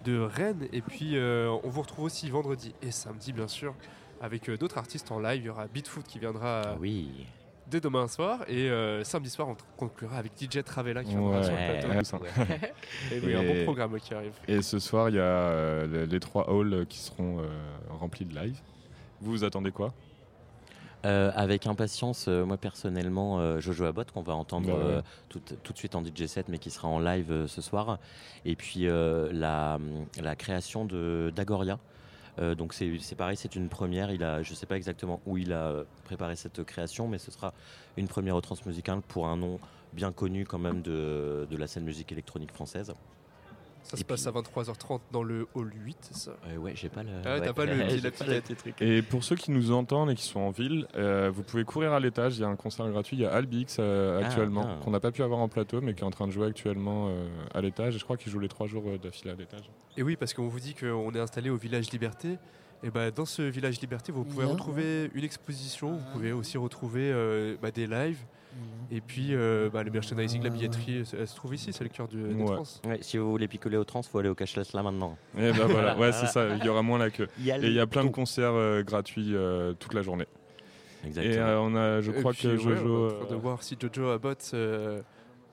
de Rennes. Et puis, euh, on vous retrouve aussi vendredi et samedi, bien sûr, avec euh, d'autres artistes en live. Il y aura Beatfoot qui viendra Ah oui. Dès demain soir. Et euh, samedi soir, on conclura avec DJ Travella qui viendra Ouais, sur le plateau. ouais, ça. et oui, un bon programme qui arrive. Et ce soir, il y a euh, les- trois halls qui seront euh, remplis de live. Vous vous attendez quoi? Euh, avec impatience, euh, moi personnellement, euh, Jojo Abbott, qu'on va entendre Bah ouais. euh, tout, tout de suite en DJ set, mais qui sera en live euh, ce soir. Et puis euh, la, la création de d'Agoria. Euh, donc c'est pareil, c'est une première. Il a, je ne sais pas exactement où il a euh, préparé cette création, mais ce sera une première au transmusical pour un nom bien connu quand même de, de la scène musique électronique française. Ça se passe à 23h30 dans le hall 8, c'est ça? Euh, ouais, j'ai pas le. Ah ouais, t'as pas le petit, la petite truc. Et pour ceux qui nous entendent et qui sont en ville, euh, vous pouvez courir à l'étage. Il y a un concert gratuit. Il y a Albix euh, Ah, actuellement, qu'on n'a pas pu avoir en plateau, mais qui est en train de jouer actuellement euh, à l'étage. Et je crois qu'il joue les trois jours euh, d'affilée à l'étage. Et oui, parce qu'on vous dit qu'on est installé au village Liberté. Et bah, dans ce village Liberté, vous pouvez Yeah. retrouver une exposition, vous pouvez aussi retrouver euh, bah, des lives. Et puis euh, bah, le merchandising, la billetterie, elle se- elle se trouve ici, c'est le cœur du, des Ouais. trans. Ouais, si vous voulez picoler au trans, faut aller au cashless là maintenant. Et ben voilà, ouais, c'est ça. Il y aura moins la queue. Il y a et il y a le plein de concerts euh, gratuits euh, toute la journée. Exactement. Et euh, on a, je crois puis, que ouais, Jojo. on train de voir si Jojo Abbott euh,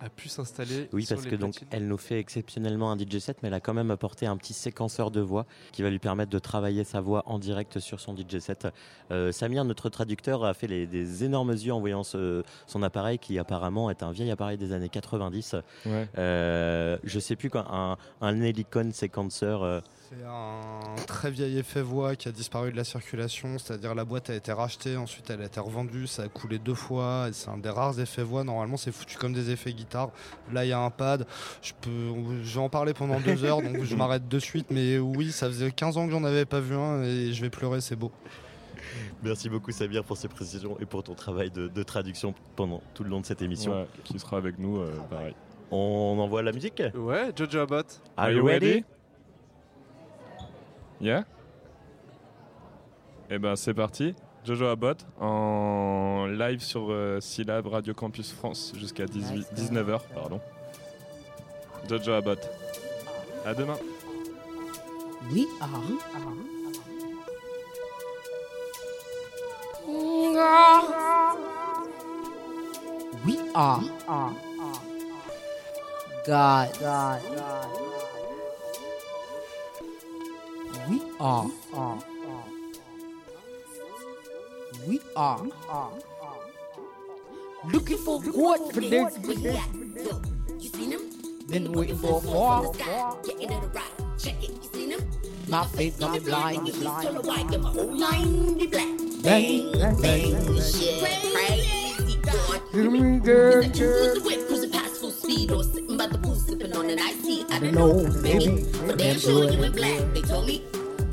a pu s'installer. Oui, sur parce les que donc elle nous fait exceptionnellement un DJ set, mais elle a quand même apporté un petit séquenceur de voix qui va lui permettre de travailler sa voix en direct sur son DJ set. Euh, Samir, notre traducteur, a fait les- des énormes yeux en voyant ce- son appareil qui apparemment est un vieil appareil des années 90. Ouais. Euh, je sais plus quoi, un, un Helicon séquenceur. C'est un très vieil effet voix qui a disparu de la circulation, c'est-à-dire la boîte a été rachetée, ensuite elle a été revendue, ça a coulé deux fois, et c'est un des rares effets voix, normalement c'est foutu comme des effets guitare. Là il y a un pad, je, peux, je vais en parler pendant deux heures, donc je m'arrête de suite, mais oui, ça faisait 15 ans que j'en avais pas vu un, et je vais pleurer, c'est beau. Merci beaucoup Samir pour ces précisions et pour ton travail de, de traduction pendant tout le long de cette émission. ouais, qui sera avec nous, euh, pareil. On envoie la musique? Ouais, Jojo Abbott. Are you ready? Yeah Et ben c'est parti. Jojo Abbott en live sur euh, Syllab Radio Campus France jusqu'à 19h. Pardon. Jojo Abbott. À demain. We are. We are. God. We are. We are. Looking for what predicts. You seen him? been waiting for more. Getting it right. Check it. You seen him? My face got me blind. Tell whole line be black. Bang, bang, bang, shit, crazy. Give me it full or sitting by the pool sipping sipping on an iced tea. I don't know, maybe. But damn sure you in black. They told me.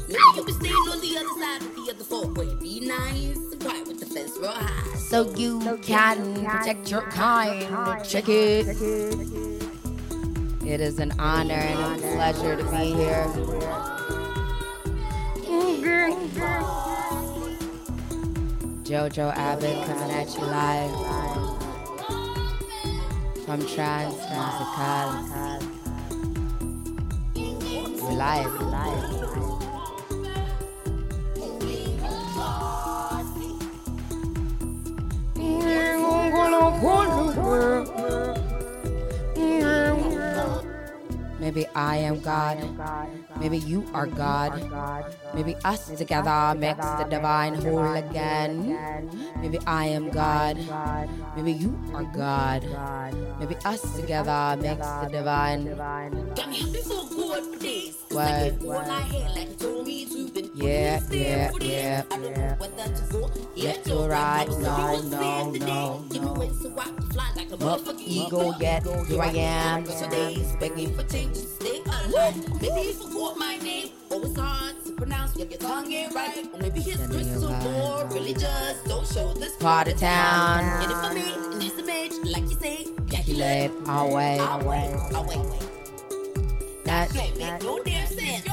Maybe you be staying on the other side of the other four-way. Be nice and quiet with the fence real high. So you can protect your kind. Check it. It is an honor and a pleasure to be here. Jojo Abbott coming at you live from Trans Musical. We're live, we're live. Maybe I am God. Maybe you are God. Maybe us together makes the divine whole again. Maybe I am God. Maybe you are God. Maybe us together makes the divine. Got me happy for good for days. What? All I had, like you told me to. Been Yeah, yeah, yeah, I don't know yeah. whether to go. Left to right, no, no, no, Give me wings so I can fly like a Up motherfucking ego, yet here I am. So days begging for change stay alive. Maybe you forgot my name. It's hard to pronounce. Yeah, your tongue ain't right. Or maybe his crystal really just don't show this Part of town. Get it for me and his image, like you say. Calculate our way. I'll wait, I'll wait, wait. That, make no damn sense.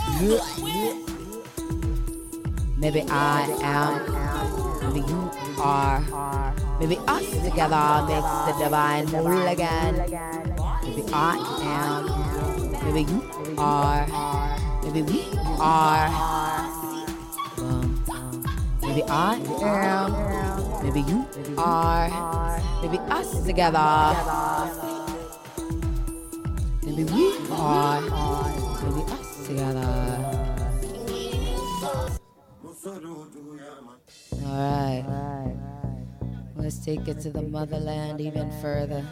maybe I am. Maybe you are. Maybe us together makes the divine whole again. Maybe I am. Maybe you are. Maybe we are. Um, maybe I am. Maybe you are. Maybe us together. Maybe we are. Maybe us together. All right. Let's take it to the motherland even further.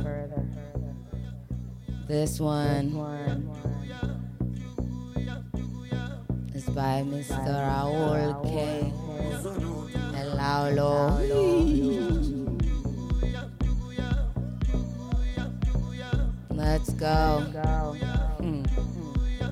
This one one is by Mr. Raul K. El Laulo. Let's go. Hmm. Hmm.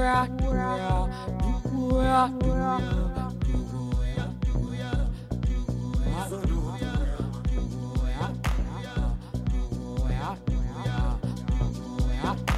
ya, do ya, do ya, do ya, do ya, do ya, do ya, do ya. Yeah.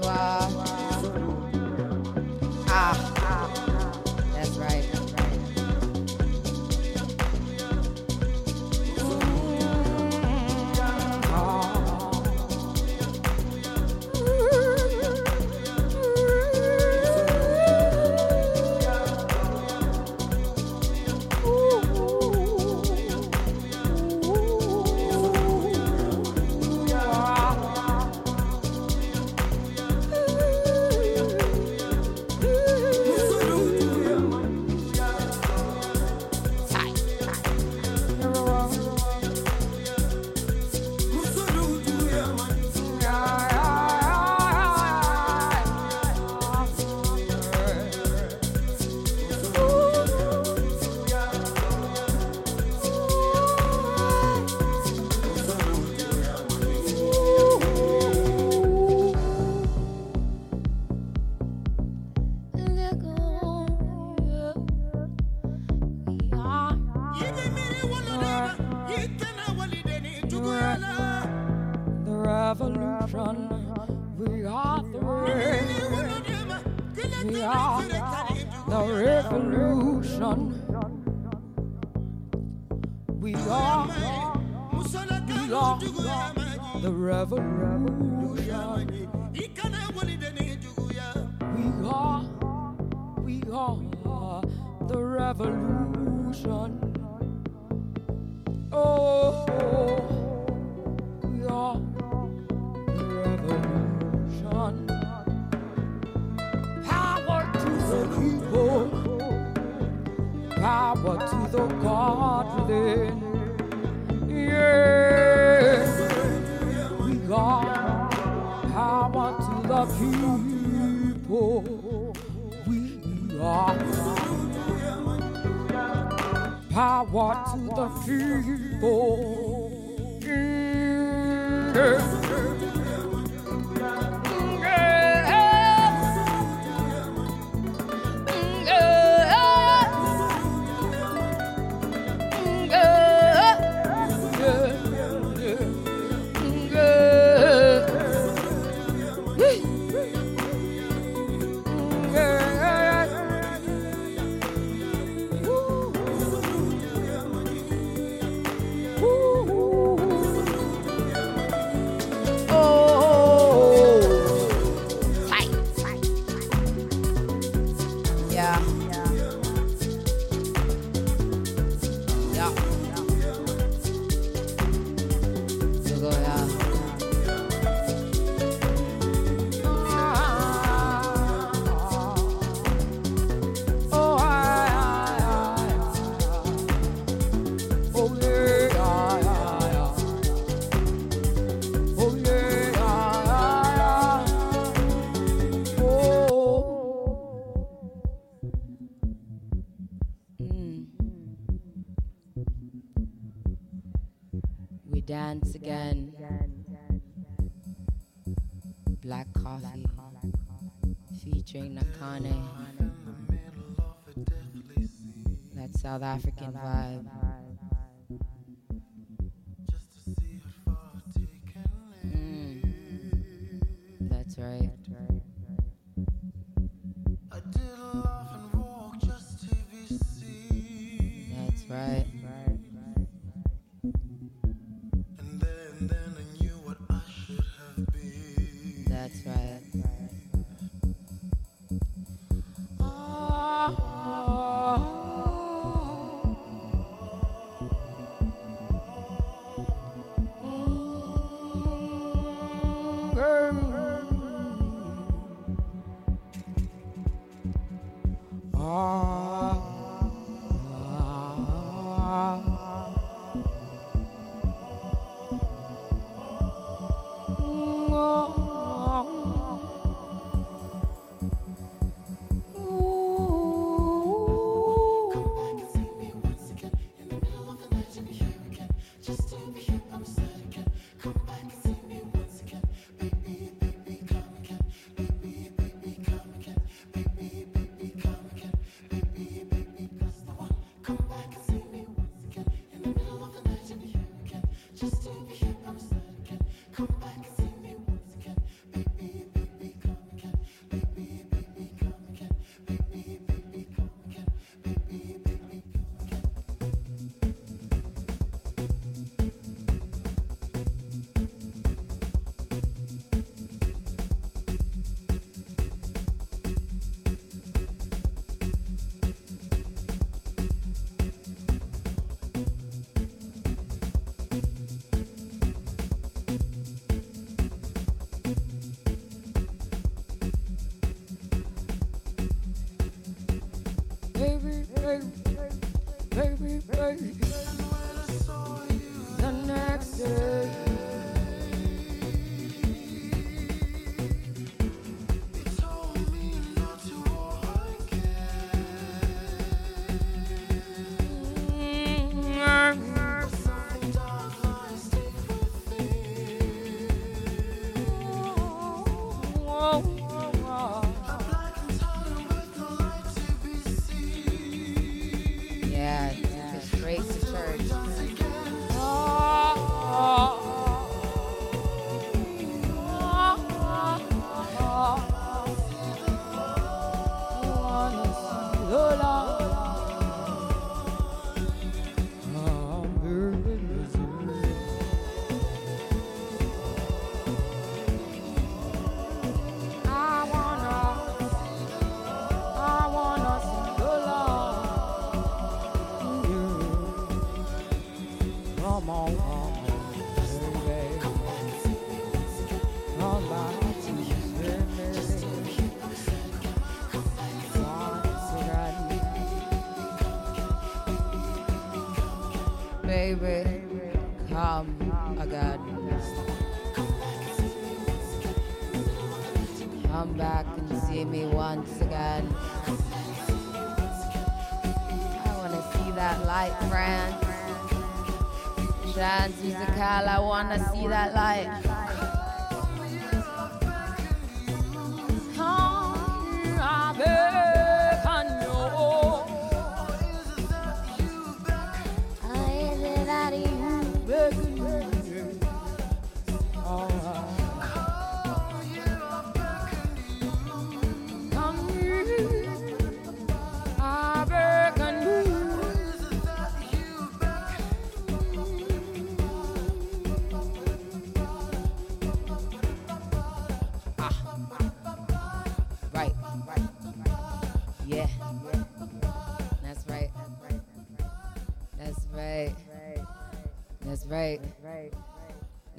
哇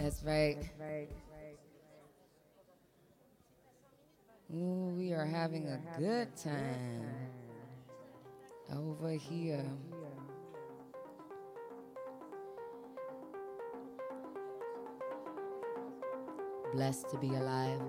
That's right. Ooh, we are having a good time over here. Blessed to be alive.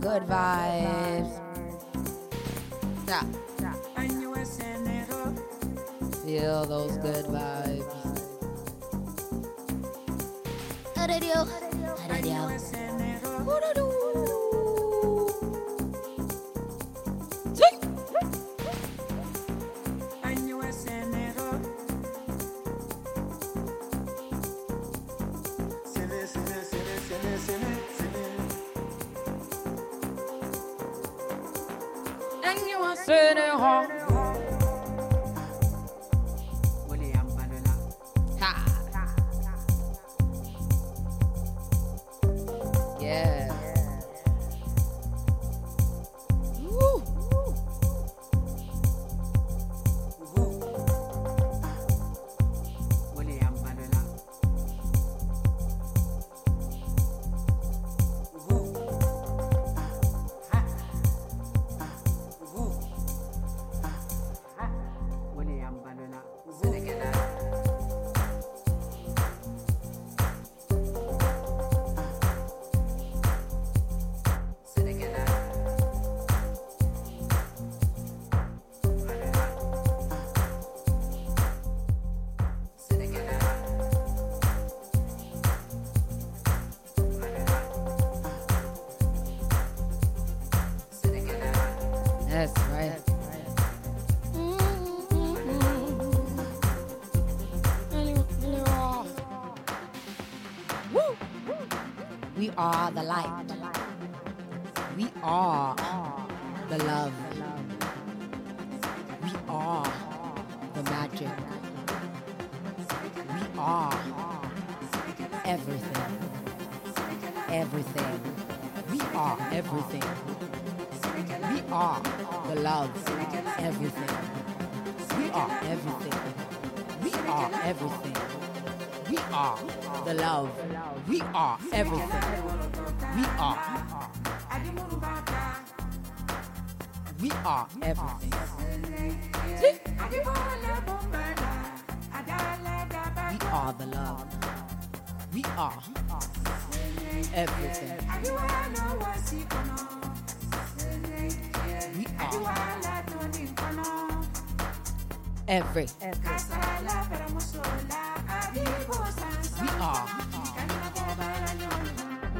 Good vibes. Are the light. We are the love. We are the magic. We are everything. Everything. We are everything. We are the love. Everything. We are everything. We are everything. We are the love. We are everything. We are. We are everything. We are the love. We are everything. We are every.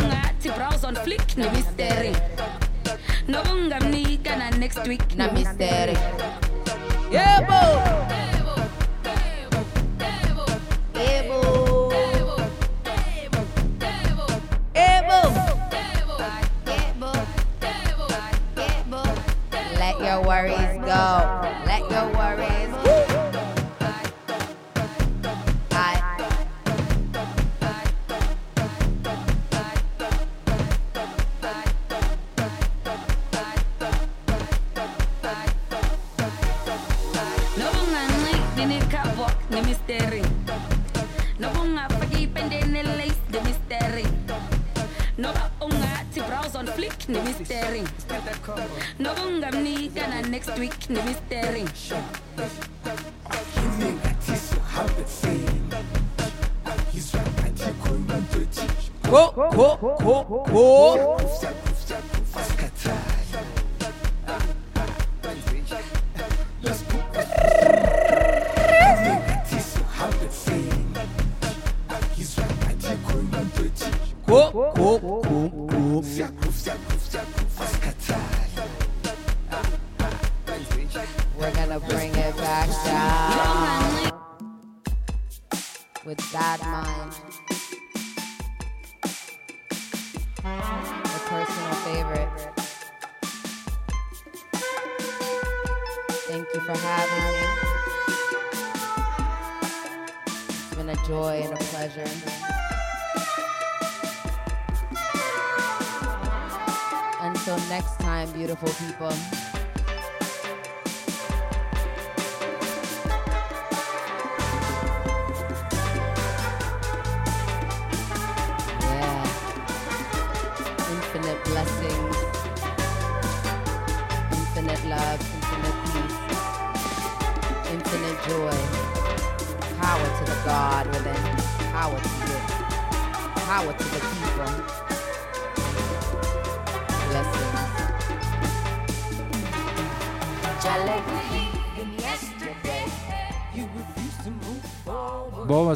Let your til browseren flikk, no mystery. Next week, mystery. Worries go. Let your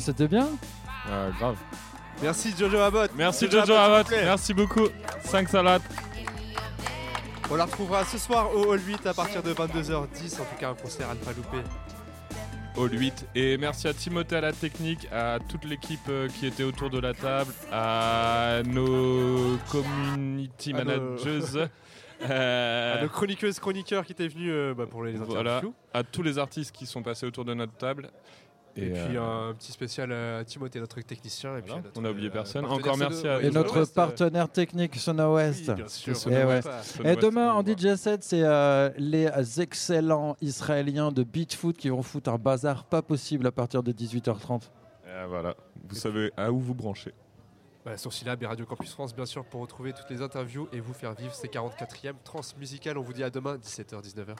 c'était bien. grave. Merci Jojo Abbott. Merci Jojo Jojo Abbott. Merci beaucoup. 5 salades. On la retrouvera ce soir au Hall 8 à partir de 22h10. En tout cas, un concert à ne pas louper. All 8. Et merci à Timothée à la technique, à toute l'équipe euh, qui était autour de la table, à nos community À nos- managers. euh, À nos chroniqueuses, chroniqueurs qui étaient venus euh, bah, pour les voilà, interviews. à tous les artistes qui sont passés autour de notre table. Et, puis euh, un petit spécial à Timothée, notre technicien. Et puis notre, on a oublié euh, personne. Encore merci à Et notre West, euh, partenaire technique Sono West. Oui, bien sûr. Et. West. Sono Et West, demain en DJ set, c'est euh, les excellents Israéliens de Beatfoot qui vont foutre un bazar pas possible à partir de 18h30. euh, voilà, vous savez à où vous branchez. Voilà, sur Syllab et Radio Campus France, bien sûr, pour retrouver toutes les interviews et vous faire vivre ces 44e trans musicales. On vous dit à demain, 17h, 19h.